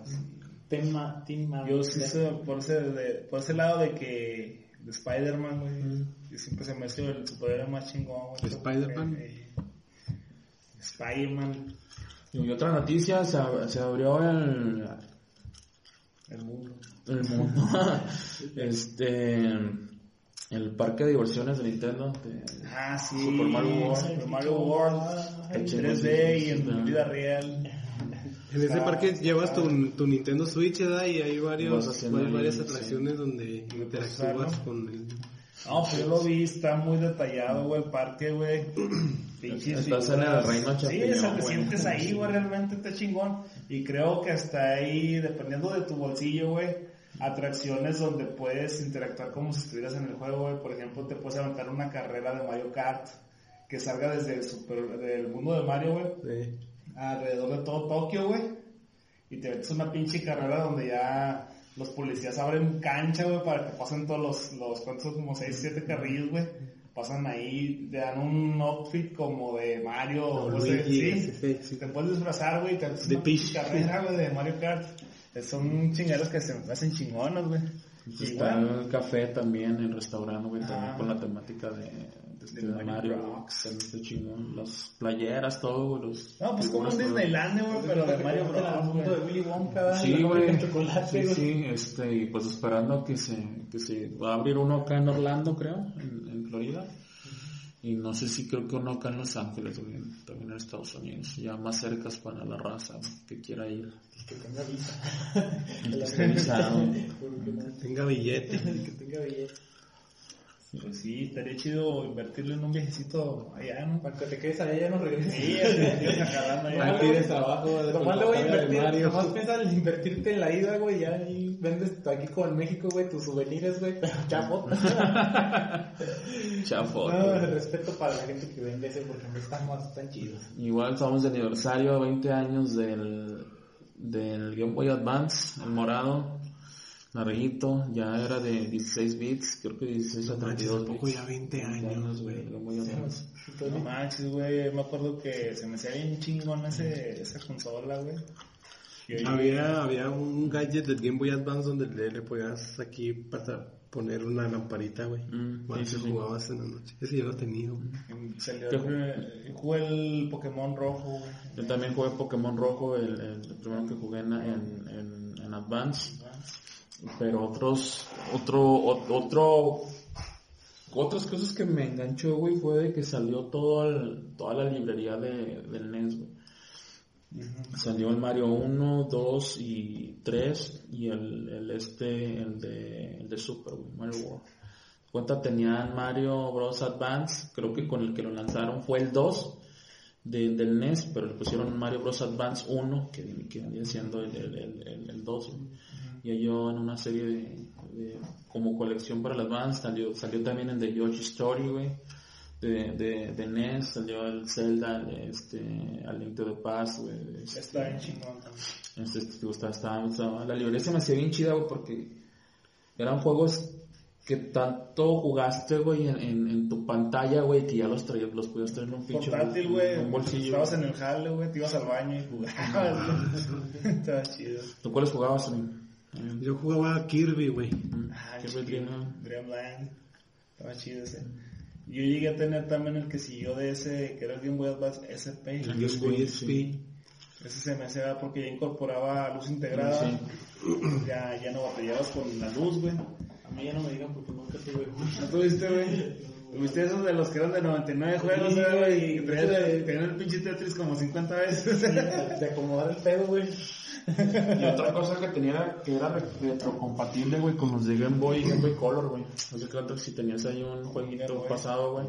Tema, Marvel. Yo sí sé por ese, de- por ese lado de que de Spider-Man, güey. Y siempre se me hace el superhéroe más chingón, güey. ¿Spider-Man? Eh, Spider-Man, Y otra noticia, se, ab- se abrió el, el mundo. el mundo. este. El parque de diversiones de Nintendo. de- Ah, sí. Super Mario World. Super Mario World. En Qué 3D y en vida real. En ese parque llevas tu, tu Nintendo Switch, ¿verdad? Y hay varios, hay varias sí. atracciones donde interactúas con el... No, pues yo lo vi, está muy detallado, güey, el parque, güey. Estás en el reino Sí, o sea, te güey. sientes ahí, güey, realmente está chingón. Y creo que hasta ahí, dependiendo de tu bolsillo, güey, atracciones donde puedes interactuar como si estuvieras en el juego, güey. Por ejemplo, te puedes aventar una carrera de Mario Kart que salga desde el super, del mundo de Mario, güey, de- alrededor de todo Tokio, güey. Y te metes una pinche carrera donde ya los policías abren cancha, güey, para que pasen todos los, los ¿cuántos son? Como 6, 7 carrillos, güey. Pasan ahí, te dan un outfit como de Mario, no sé, sí. sí, sí. Te puedes disfrazar, güey, te De una pinche carrera, güey, de Mario Kart. Eh, Son chingaderos que se me hacen chingonas, güey. Está el café también, el restaurante, güey, también Ah. con la temática de, de, este, De de Mario. También está chingón. Las playeras, todo, güey. Los no, pues como todo. Disneylandia, güey, pero de Mario El Bros, mundo de. Willy Wonka, Sí, güey. Sí, güey. sí, este, y pues esperando que se, que se va a abrir uno acá en Orlando, creo, en, en Florida. Y no sé si creo que uno acá en Los Ángeles, güey, también en Estados Unidos, ya más cercas para la raza que quiera ir. Que tenga visa. El que Tenga billete. que tenga billete. Pues sí, estaría chido invertirle en un viajecito allá, ¿no? Para que te quedes allá ya no regreses. Sí, allá. Tienes abajo de Nomás le voy a invertir, nomás piensa en invertirte en la ida, güey, ya ahí vendes aquí como en México, güey, tus souvenirs, güey, chafo. Chafo. No, güey. respeto para la gente que vende ese porque no están más, están chidos. Igual estamos de aniversario, 20 años del, del Game Boy Advance, el morado, larguito, ya era de 16 bits, creo que 16 a Manches, 32 tampoco bits. ya 20 años, güey. No manches, güey, me acuerdo que se me hacía bien chingón ese, esa consola, güey. Había, había un gadget del Game Boy Advance donde le, le podías aquí para poner una lamparita, güey. Mm, Cuando sí, sí, se sí. jugabas en la noche. Ese yo lo tenía. Salió ¿Qué el, primer- jugué el Pokémon rojo, güey. Yo también jugué Pokémon Rojo, el, el primero que jugué en, en, en, en Advance. Pero otros, otro, otro, otras cosas que me enganchó, güey, fue de que salió todo el- toda la librería de, del NES, güey. Salió el Mario 1, 2 y 3 y el, el este, el de, el de Super, güey, Mario World. Cuenta tenían Mario Bros. Advance, creo que con el que lo lanzaron fue el 2 de- del NES, pero le pusieron Mario Bros. Advance 1, que, que venía siendo el, el, el, el- el 2. güey. Y yo en una serie de, de- como colección para el Advance salió, salió también el de Yoshi Story, güey. De, de, de NES salió el Zelda, el, este, A Link to the Past, güey. este, Está bien chingón también. este, este, la librería se me hacía bien chida, güey, porque eran juegos que tanto jugaste, güey, en, en, en tu pantalla, güey, que ya los traías, los podías traer en un pinche Portátil, en güey. un bolsillo. Estabas en el jale, güey. Te ibas al baño y jugabas. güey. Estaba chido. ¿Tú cuáles jugabas, güey? Yo jugaba Kirby, güey. Ah, chido. Dream- Dreamland. Estaba chido ese. Yo llegué a tener también el que siguió de ese, que era el Game Boy Advance SP. El Game Boy SP. Ese se me hacía porque ya incorporaba luz integrada. Sí. Ya, ya no batallabas con la luz, güey. A mí ya no me digan porque nunca tuve uno. ¿No tuviste, güey? ¿Tuviste esos de los que eran de 99 juegos, Sí, güey? Y tenían el pinche Tetris como 50 veces. De acomodar el pedo, güey. Y otra cosa que tenía que era re- retrocompatible, güey, con los de Game Boy y Game Boy Color, güey. No sé qué si tenías ahí un jueguito pasado, güey.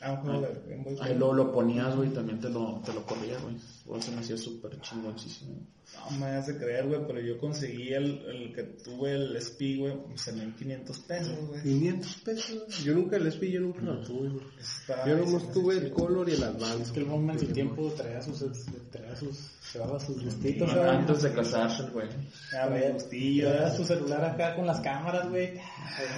Ah, un juego de Game Boy. Ahí lo, lo ponías, güey, también te lo, te lo corría, güey. Por eso me hacía súper chingoncísimo. No me hace creer, güey, pero yo conseguí el, el que tuve el SP, güey, me salió en 500 pesos, güey. 500 pesos. Yo nunca el SP, yo nunca lo tuve, güey. Yo nomás tuve el Color y el Advance. Es que el Bomba en su tiempo traía sus, traía sus, llevaba sus Antes ¿sabes? Antes de casarse, güey. Ah, me gustillo. Traía su celular acá con las cámaras, güey.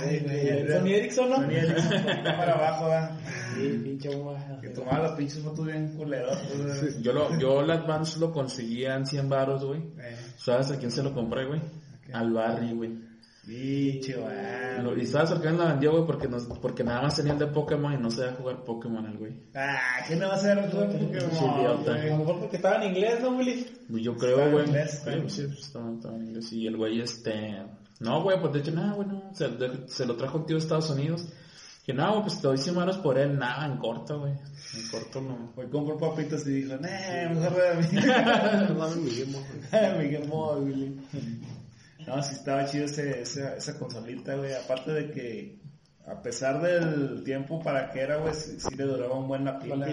Güey. Sony Ericsson, ¿no? Sony Ericsson cámara abajo, ¿verdad? Sí, pinche bomba. Que tomaba las pinches fotos bien culeras, güey. Yo, lo, yo el Advance lo conseguía en 100 baros, güey. Eh, ¿Sabes a quién se lo compré, güey? quién? Al Barry, güey. Bicho, ah. Y estaba cercano la vendió, güey, porque, nos- porque nada más tenía el de Pokémon y no sabía jugar Pokémon el güey. Ah, ¿qué no va a otro Sí, Pokémon. A lo mejor porque estaba en inglés, ¿no, Willy? Pues Yo creo, güey. Sí, sí, pues, estaba, estaba en inglés. Y el güey, este. No, güey, pues de hecho, nada, güey, no. Se, de- se lo trajo un tío de Estados Unidos. Que no, güey, pues te doy 100 varos por él. Nada, en corto, güey. En corto no. Fue compró papitas y dijo, nah, mejor de mí. No mames, mi Game Boy. Mi Game Boy, Willy. No, sí estaba chido ese, esa, esa consolita, güey. Aparte de que, a pesar del tiempo para que era, güey, sí, sí le duraba un buen la pila.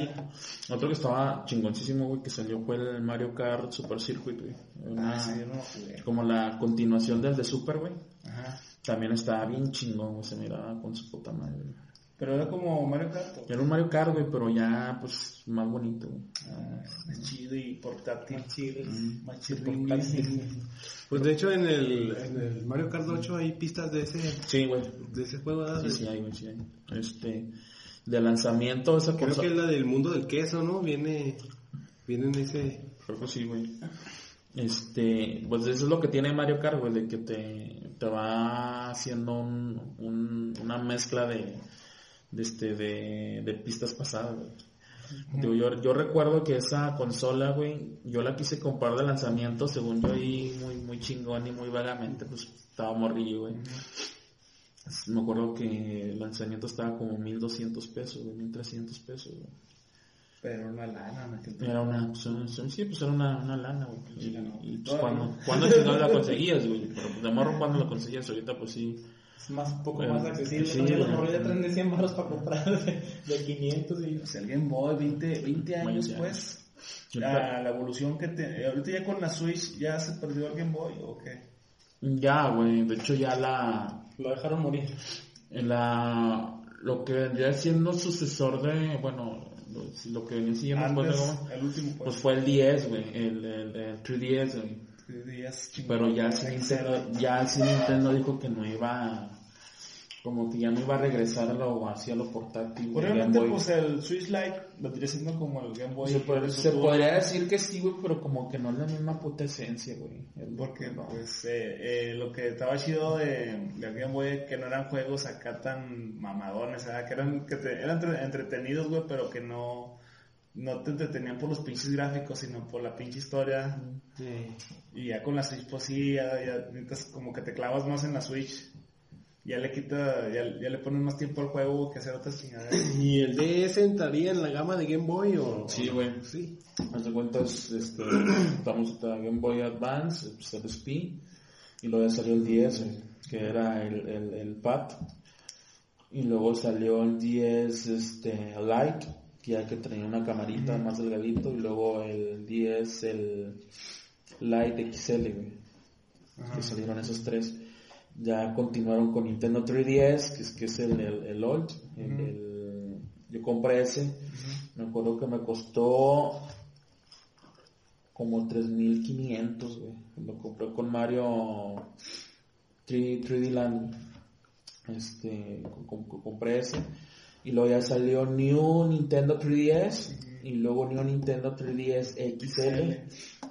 Otro que estaba chingoncísimo, güey, que salió fue el Mario Kart Super Circuit, güey. Una- Ah, sí, no jugué. Como la continuación del de Super, güey. Ajá. También estaba bien chingón. Se miraba con su puta madre. Pero era como Mario Kart. ¿o? Era un Mario Kart, güey, pero ya, pues, más bonito, güey. Ah, más chido y portátil. Más chirringling. Pues de hecho en el, en el Mario Kart 8 hay pistas de ese, Sí, güey. de ese juego. ¿verdad? Sí, sí hay, güey, sí hay. Este, de lanzamiento esa Creo que es la del mundo del queso, ¿no? Viene, viene en ese... Creo que sí, güey. Este, pues eso es lo que tiene Mario Kart, güey, de que te, te va haciendo un, un- una mezcla de, de este, de, de pistas pasadas, güey. Digo, yo, yo recuerdo que esa consola, güey, yo la quise comprar de lanzamiento, según yo ahí muy, muy chingón y muy vagamente, pues estaba morrillo, güey. Me acuerdo que el lanzamiento estaba como 1200 pesos, güey, 1300 pesos, güey. Pero una lana en aquel tiempo. Era una, pues, un- sí, pues era una, una lana, güey. Y, Sí, no. y, pues cuando, no. cuando chingado la conseguías, güey. Pero pues, de morro cuando la conseguías, ahorita pues sí. Es más, un poco Bueno, más accesible. sí, ¿no? Ya los morros ya traen de 100 baros para comprar de, de 500 y... Pues el Game Boy, 20, 20 años, 20 pues. La, la evolución que te... Ahorita ya con la Switch, ¿ya se perdió el Game Boy o qué? Ya, güey. De hecho ya la, Lo dejaron morir. la, lo que vendría siendo sucesor de, bueno, lo, lo que venía siguiendo después de Antes, Goma, el último, pues pues. fue el 10, güey. El, el, el 3DS, güey. tres días, Pero chingón. ya sí Nintendo, ya sí Nintendo dijo que no iba, como que ya no iba a regresar a lo, hacia lo portátil. Probablemente, pues el Switch Lite vendría siendo como el Game Boy. Se, podría decir que sí, güey, pero como que no es la misma puta esencia, güey. Porque no. pues eh, eh, lo que estaba chido de, de Game Boy que no eran juegos acá tan mamadones, ¿verdad? que eran que te- eran entre- entretenidos, güey, pero que no no te entretenían por los pinches gráficos, sino por la pinche historia. Y ya con la Switch, pues sí, ya, ya como que te clavas más en la Switch. Ya le quita, ya, ya le pones más tiempo al juego que hacer otras chingaderas. ¿Y el DS entraría en la gama de Game Boy o...? Sí, güey. Sí. Haz de cuentas, este, estamos hasta Game Boy Advance, pues, el SP, y luego ya salió el 10, güey, que era el, el, el pad. Y luego salió el 10 este, Lite, que ya que tenía una camarita más delgadito, y luego el 10, el Lite XL, güey. Que salieron esos tres. Ya continuaron con Nintendo 3DS, que es, que es el, el, el old. el- yo compré ese. Me acuerdo que me costó como 3500, güey. Lo compré con Mario 3, 3D Land. Este, com- com- compré ese. Y luego ya salió New Nintendo 3DS. Y luego New Nintendo 3DS XL.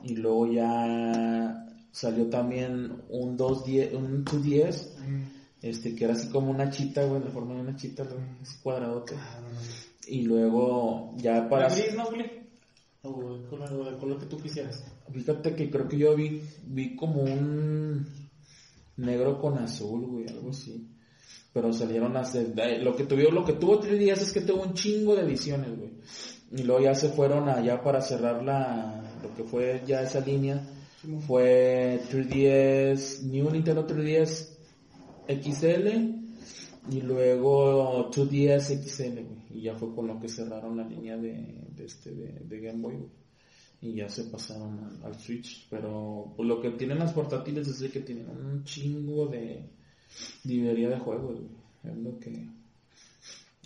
Y luego ya salió también un 210, un 2DS. Este, que era así como una chita, güey, la forma de una chita, así cuadradote. Y luego ya para... ¿Para gris, no? O o el color que tú quisieras. Fíjate que creo que yo vi, vi como un negro con azul, güey, algo así. Pero salieron a hacer, eh, lo que tuvo, lo que tuvo 3DS es que tuvo un chingo de ediciones, güey. Y luego ya se fueron allá para cerrar la, lo que fue ya esa línea. Fue 3DS, New Nintendo 3DS XL y luego 2DS XL. Y ya fue con lo que cerraron la línea de, de este, de, de Game Boy, y ya se pasaron al, al Switch. Pero pues, lo que tienen las portátiles es que tienen un chingo de librería de juegos. Es lo que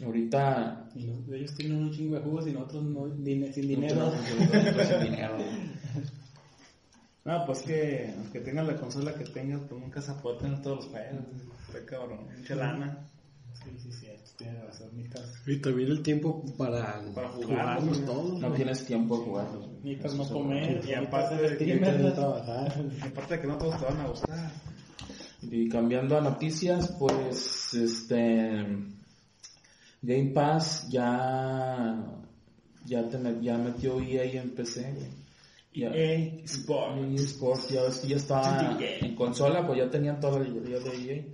ahorita ellos tienen un chingo de jugos y nosotros no, din- sin dinero. Nosotros sin dinero. No, pues que aunque tengas la consola que tengas, pues nunca se puede tener todos los juegos. Está cabrón, mucha lana. Sí, sí, sí, tienes razón, necesitas, Y también el tiempo para, Para jugarlos jugarlos, todos. No tienes tiempo de jugarlos. Eso no comer, Y aparte de que trabajar. Y aparte de que no todos te van a gustar. Y cambiando a noticias, pues, este, Game Pass ya, ya, te ya metió EA en PC, güey. Ya- EA Sport. EA Sports, ya ves que ya estaba en consola, pues ya tenían toda la librería de EA.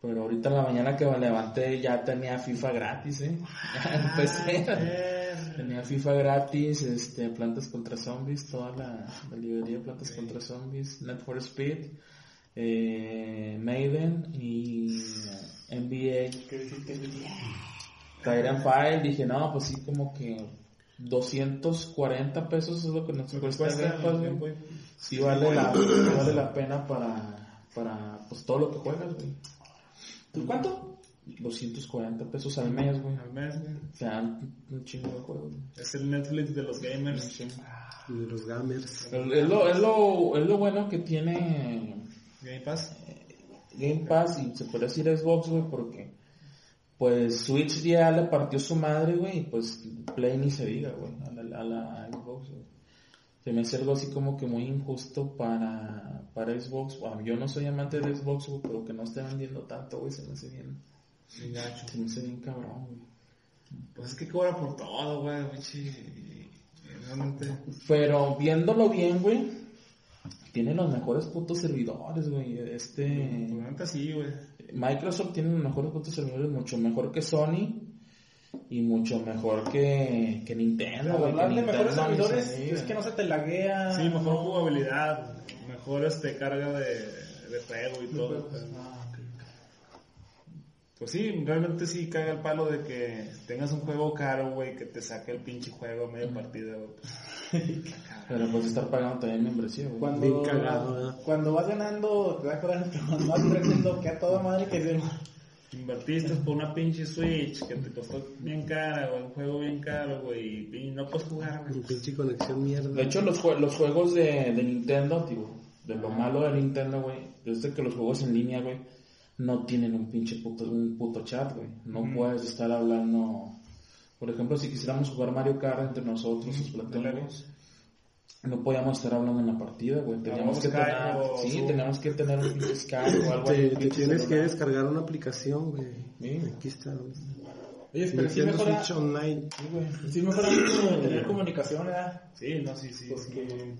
Pero ahorita en la mañana que me levanté ya tenía FIFA gratis, eh. en PC. Tenía FIFA gratis, este, Plantas contra Zombies, toda la, la librería de Plantas contra Zombies, Net for Speed, eh, Maiden y NBA. Titanfall, dije, no, pues sí, como que 240 pesos es lo que nos cuesta, Cuesta, Game Pass, güey. güey. Sí vale la, vale la pena para, para, pues todo lo que juegas, güey. ¿Tú cuánto? 240 pesos al mes, güey. Al mes, güey. O sea, un, chingo de juegos. güey. Es el Netflix de los gamers. Sí. De los gamers. Es lo, es, lo, es lo bueno que tiene Game Pass. Game Pass y se puede decir Xbox, güey, porque pues Switch ya le partió su madre, güey, y pues Play ni se diga, güey, a la, a la Xbox, güey. Se me hace algo así como que muy injusto para, para Xbox. Bueno, yo no soy amante de Xbox, güey, pero que no esté vendiendo tanto, güey, se me hace bien, Bien gacho. se me hace bien cabrón, güey. Pues es que cobra por todo, güey, Realmente. Pero viéndolo bien, güey, tiene los mejores putos servidores, güey. Este... Pues sí, güey. Microsoft tiene los mejores putos servidores, mucho mejor que Sony y mucho mejor que, que Nintendo. Hablar de mejores servidores, es que no se te laguea. Sí, mejor no- jugabilidad, mejor este carga de, de juego y todo. Ok. Pues sí, realmente sí caga el palo de que tengas un juego caro, güey, que te saque el pinche juego a partida, güey. Pues, Pero pues estar pagando también membresía, güey. Cuando, Bien cuando vas ganando, te vas acordando que cuando vas perdiendo, que a toda madre que se... Invertiste por una pinche Switch que te costó bien cara, güey, un juego bien caro, güey, y no puedes jugar, güey. Un pinche conexión mierda. De hecho, los, jue- los juegos de, de Nintendo, digo, de lo malo de Nintendo, güey, es de que los juegos en línea, güey, no tienen un pinche puto, un puto chat, güey. No puedes estar hablando... Por ejemplo, si quisiéramos jugar Mario Kart entre nosotros, güey, lejos. no podíamos estar hablando en la partida, güey. Teníamos que tener, o sí, teníamos que tener un pinche Skype o algo te, te tienes que descargar una aplicación, güey. Sí. Aquí está. güey. Oye, pero sí mejora, Switch Online. sí mejora tener comunicación, ¿verdad? Sí, no, sí, sí. Porque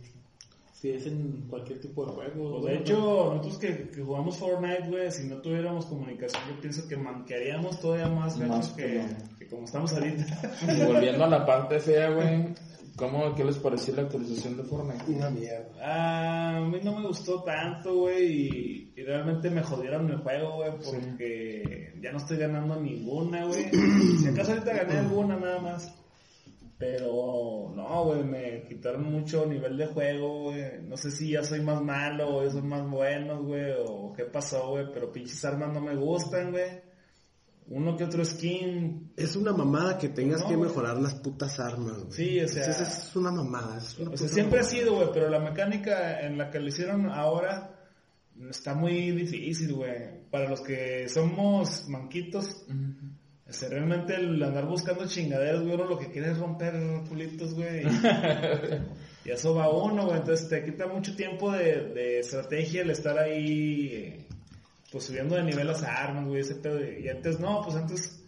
si es en cualquier tipo de juego. Pues de hecho, nosotros que, que jugamos Fortnite, güey, si no tuviéramos comunicación, yo pienso que manquearíamos todavía más Más que, que como estamos ahorita. Y volviendo a la parte fea, güey, ¿cómo, qué les pareció la actualización de Fortnite? Una mierda. Ah, a mí no me gustó tanto, güey, y, y realmente me jodieron el juego, güey, porque ya no estoy ganando ninguna, güey. Si acaso ahorita gané alguna nada más. Pero no, güey, me quitaron mucho nivel de juego, güey. No sé si ya soy más malo o ellos son más buenos, güey, o qué pasó, güey, pero pinches armas no me gustan, güey. Uno que otro skin, Es una mamada que tengas No, que güey. mejorar las putas armas, güey. Sí, o sea- Es, una mamada. Es una O sea, siempre ha sido, güey, pero la mecánica en la que lo hicieron ahora está muy difícil, güey. Para los que somos manquitos, sea, realmente el andar buscando chingaderas, güey, uno lo que quiere es romper culitos, güey. Y, y eso va uno, güey. Entonces te quita mucho tiempo de, de estrategia el estar ahí, pues subiendo de nivel las armas, güey, ese pedo. Y antes no, pues antes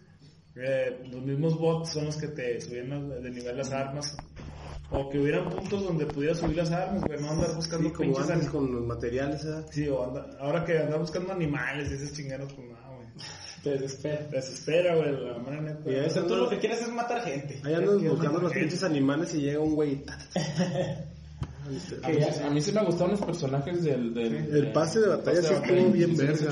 eh, los mismos bots son los que te subían de nivel las armas. O que hubieran puntos donde pudieras subir las armas, güey, no andar buscando Sí, como pinches antes con los materiales, ¿eh? Sí, o anda- ahora que andar buscando animales y esas chingaderas, pues. Te desespera. Te desespera, güey, la manera neta. Y a veces tú lo que quieres es matar gente. Ahí andas buscando los pinches animales y llega un güey. A mí, a mí sí me gustaron los personajes del... del El pase de batalla sí estuvo bien verga.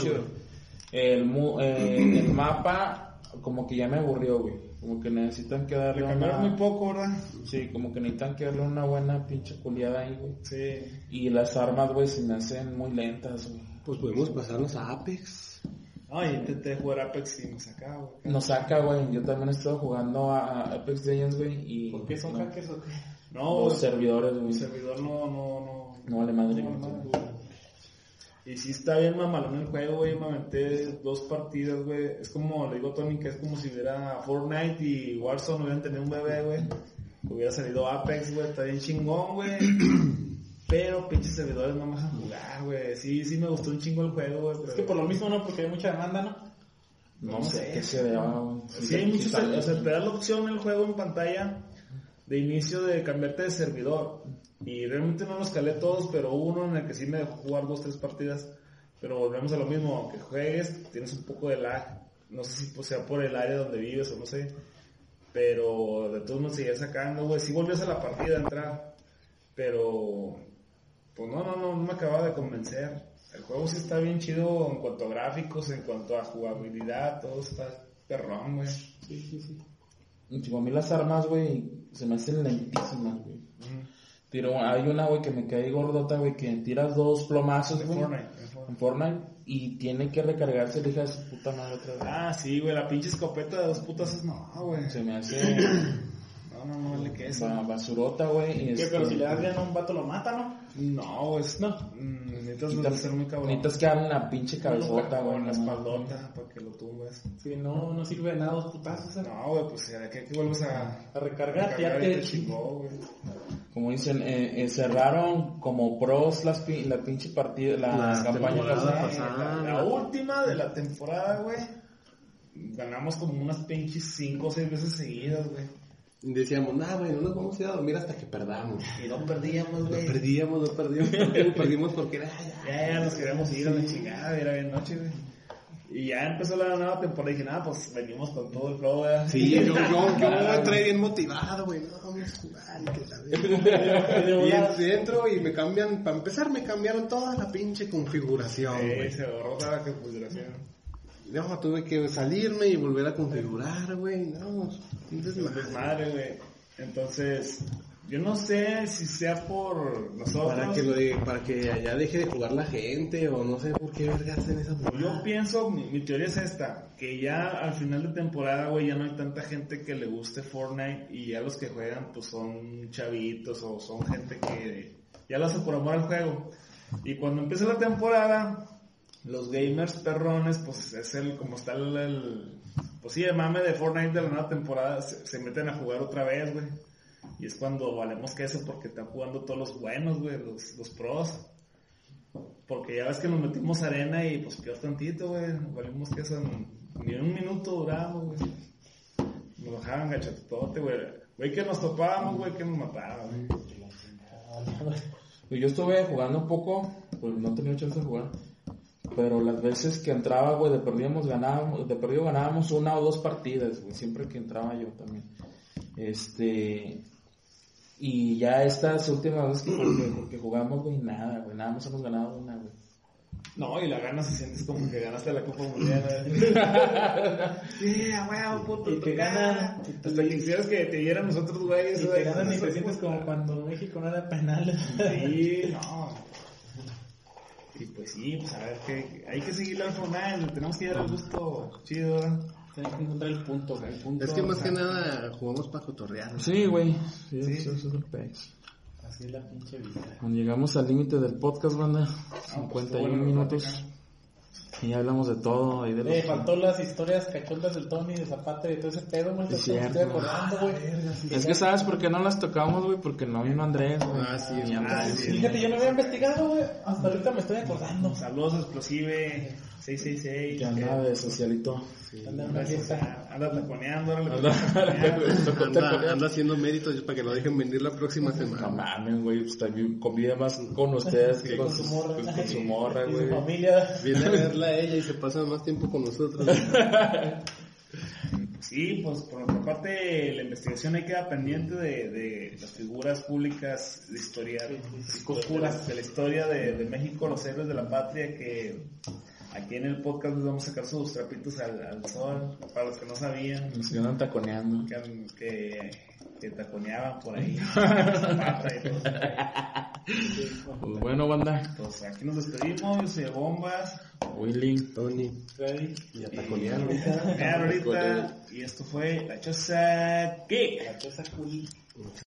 El, mu- eh, el mapa como que ya me aburrió, güey. Como que necesitan que Le darle cambiaron una... muy poco, ¿verdad? Sí, como que necesitan que darle una buena pinche culiada ahí, güey. Sí. Y las armas, güey, se me hacen muy lentas, güey. Pues podemos pasarnos a Apex. Ay, intenté jugar Apex y me sacaba, güey. Nos saca, güey. Yo también estado jugando a Apex Legends, güey. Y ¿Por qué son no, hackers o qué? No, Los el servidores, güey. servidor no, no, no. No vale madre. No. Y sí está bien mamalón el juego, güey. Me aventé dos partidas, güey. Es como, le digo a Tony, que es como si hubiera Fortnite y Warzone hubieran tenido un bebé, güey. Hubiera salido Apex, güey. Está bien chingón, güey. Pero pinches servidores no me dejan jugar, güey. Sí, sí me gustó un chingo el juego, güey. pero- Es que por lo mismo no, porque hay mucha demanda, ¿no? No No sé qué se vea. Sí, hay muchos, o sea, te da la opción el juego en pantalla de inicio de cambiarte de servidor. Y realmente no los calé todos, pero uno en el que sí me dejó jugar dos, tres partidas. Pero volvemos a lo mismo, aunque juegues, tienes un poco de lag. No sé si pues, sea por el área donde vives o no sé. Pero de todos modos seguías sacando, güey. Sí volvías a la partida a entrar. Pero, pues no, no, no, no me acababa de convencer. El juego sí está bien chido en cuanto a gráficos, en cuanto a jugabilidad, todo está perrón, güey. Sí, sí, sí. Y, tipo, a mí las armas, güey, se me hacen lentísimas, güey. Tiro, hay una, güey, que me cae gordota, güey, que tiras dos plomazos, En güey. Fortnite, en Fortnite. En Fortnite. Y tiene que recargarse la hija de su puta madre otra vez. Ah, sí, güey, la pinche escopeta de dos putas es no, güey. Se me hace No, no, no vale que eso. ba- basurota, güey. y ¿Qué, este, pero si le das bien a un vato lo mata, ¿no? No, es- No. mm, necesitas Necesitas- ser muy cabrón. Necesitas que hagan la pinche cabezota, güey. La espaldota para que lo tumbes. Sí, no, no sirve de nada dos putazos, ¿eh? No, güey, pues ya que, que vuelves a, A recargar, ya y te chingó, güey. Como dicen, eh, eh, cerraron como pros las pi- la pinche partida, la, La campaña pasada. La, la última de la temporada, güey. Ganamos como unas pinches cinco o seis veces seguidas, güey. Y decíamos, nah, güey, no nos vamos a ir a dormir hasta que perdamos. Y no perdíamos, No güey. perdíamos, no perdíamos. no perdimos porque era, "Ay, ya, Ya, nos queríamos ir a la chingada, era bien noche, güey. Y ya empezó la nueva temporada y dije, nada, pues venimos con todo el flow, güey. Sí, yo, yo, yo entré bien motivado, güey. No, vamos a jugar y que la. Y entro y me cambian, para empezar me cambiaron toda la pinche configuración, güey. se borró toda la configuración. No, tuve que salirme y volver a configurar, güey. No, desmadre. Desmadre, güey. Entonces, yo no sé si sea por nosotros. Para que, lo de, para que ya deje de jugar la gente o no sé por qué verga hacen esa Yo pienso, mi, mi teoría es esta, que ya al final de temporada, güey, ya no hay tanta gente que le guste Fortnite y ya los que juegan, pues son chavitos o son gente que ya lo hace por amor al juego. Y cuando empieza la temporada, los gamers perrones, pues es el, como está el, pues sí, el mame de Fortnite de la nueva temporada, se, meten a jugar otra vez, güey. Y es cuando valemos que eso porque están jugando todos los buenos, güey, los, los pros. Porque ya ves que nos metimos arena y pues peor tantito, güey. Valimos que eso ni un minuto duramos, güey. Nos bajaban gachatotote, güey. Güey que nos topábamos, güey, que nos mataban, güey. Yo estuve jugando un poco, pues no tenía chance de jugar. Pero las veces que entraba, güey, de perdíamos, ganábamos, de perdido ganábamos una o dos partidas, güey, siempre que entraba yo también. Este, y ya estas últimas veces que, porque, que jugamos, güey, nada, güey, nada más hemos ganado una, güey. No, y la ganas se sientes como que ganaste la Copa Mundial, güey. Sí, a huevo, puto. Y que ganan. Hasta quisieras que te dieran nosotros, güey. Y de- ganan y te sientes como cuando México no era penal. Sí, no. Y pues sí, pues a ver, que hay que seguirle al Fortnite, tenemos que dar el gusto chido. Tienes que encontrar el punto, güey. El punto, Es que más o que nada jugamos para cotorrear. Sí, güey, sí, Sí. eso, eso es el pex. Así es la pinche vida. Cuando llegamos al límite del podcast, banda, pues, 51 estuvo buena minutos. Y ya hablamos de todo. Ahí de los- Eh, faltó las historias cachondas del Tony, de Zapata y de todo ese pedo, güey. Sí, que me estoy cierto. acordando, güey. Es que sabes por qué no las tocamos, güey, porque no vino Andrés, güey. Ah, sí, Y ah, sí. Fíjate, yo no había investigado, güey. Hasta ahorita me estoy acordando. Saludos, explosive 666. Que andaba de socialito. Anda en una fiesta. Anda taconeando, Anda- Anda, anda haciendo méritos para que lo dejen venir la próxima No semana. mames, güey, pues también convive más con ustedes que con, Con su morra. con- con su morra, Y su güey. familia. Viene a verla a ella y se pasa más tiempo con nosotros. Sí, pues por otra parte, la investigación ahí queda pendiente de, de las figuras públicas de historia, oscuras de la historia de, de México, los héroes de la patria, que aquí en el podcast les vamos a sacar sus trapitos al, al sol, para los que no sabían, Nos quedan taconeando. que, que, que taconeaban por ahí, Zapata y todo eso. Pues bueno, banda. Pues aquí nos despedimos, yo soy Bombas, Willy. Tony. Freddy. Y a taconear, ahorita, y esto fue La Choza Geek. La cosa cool.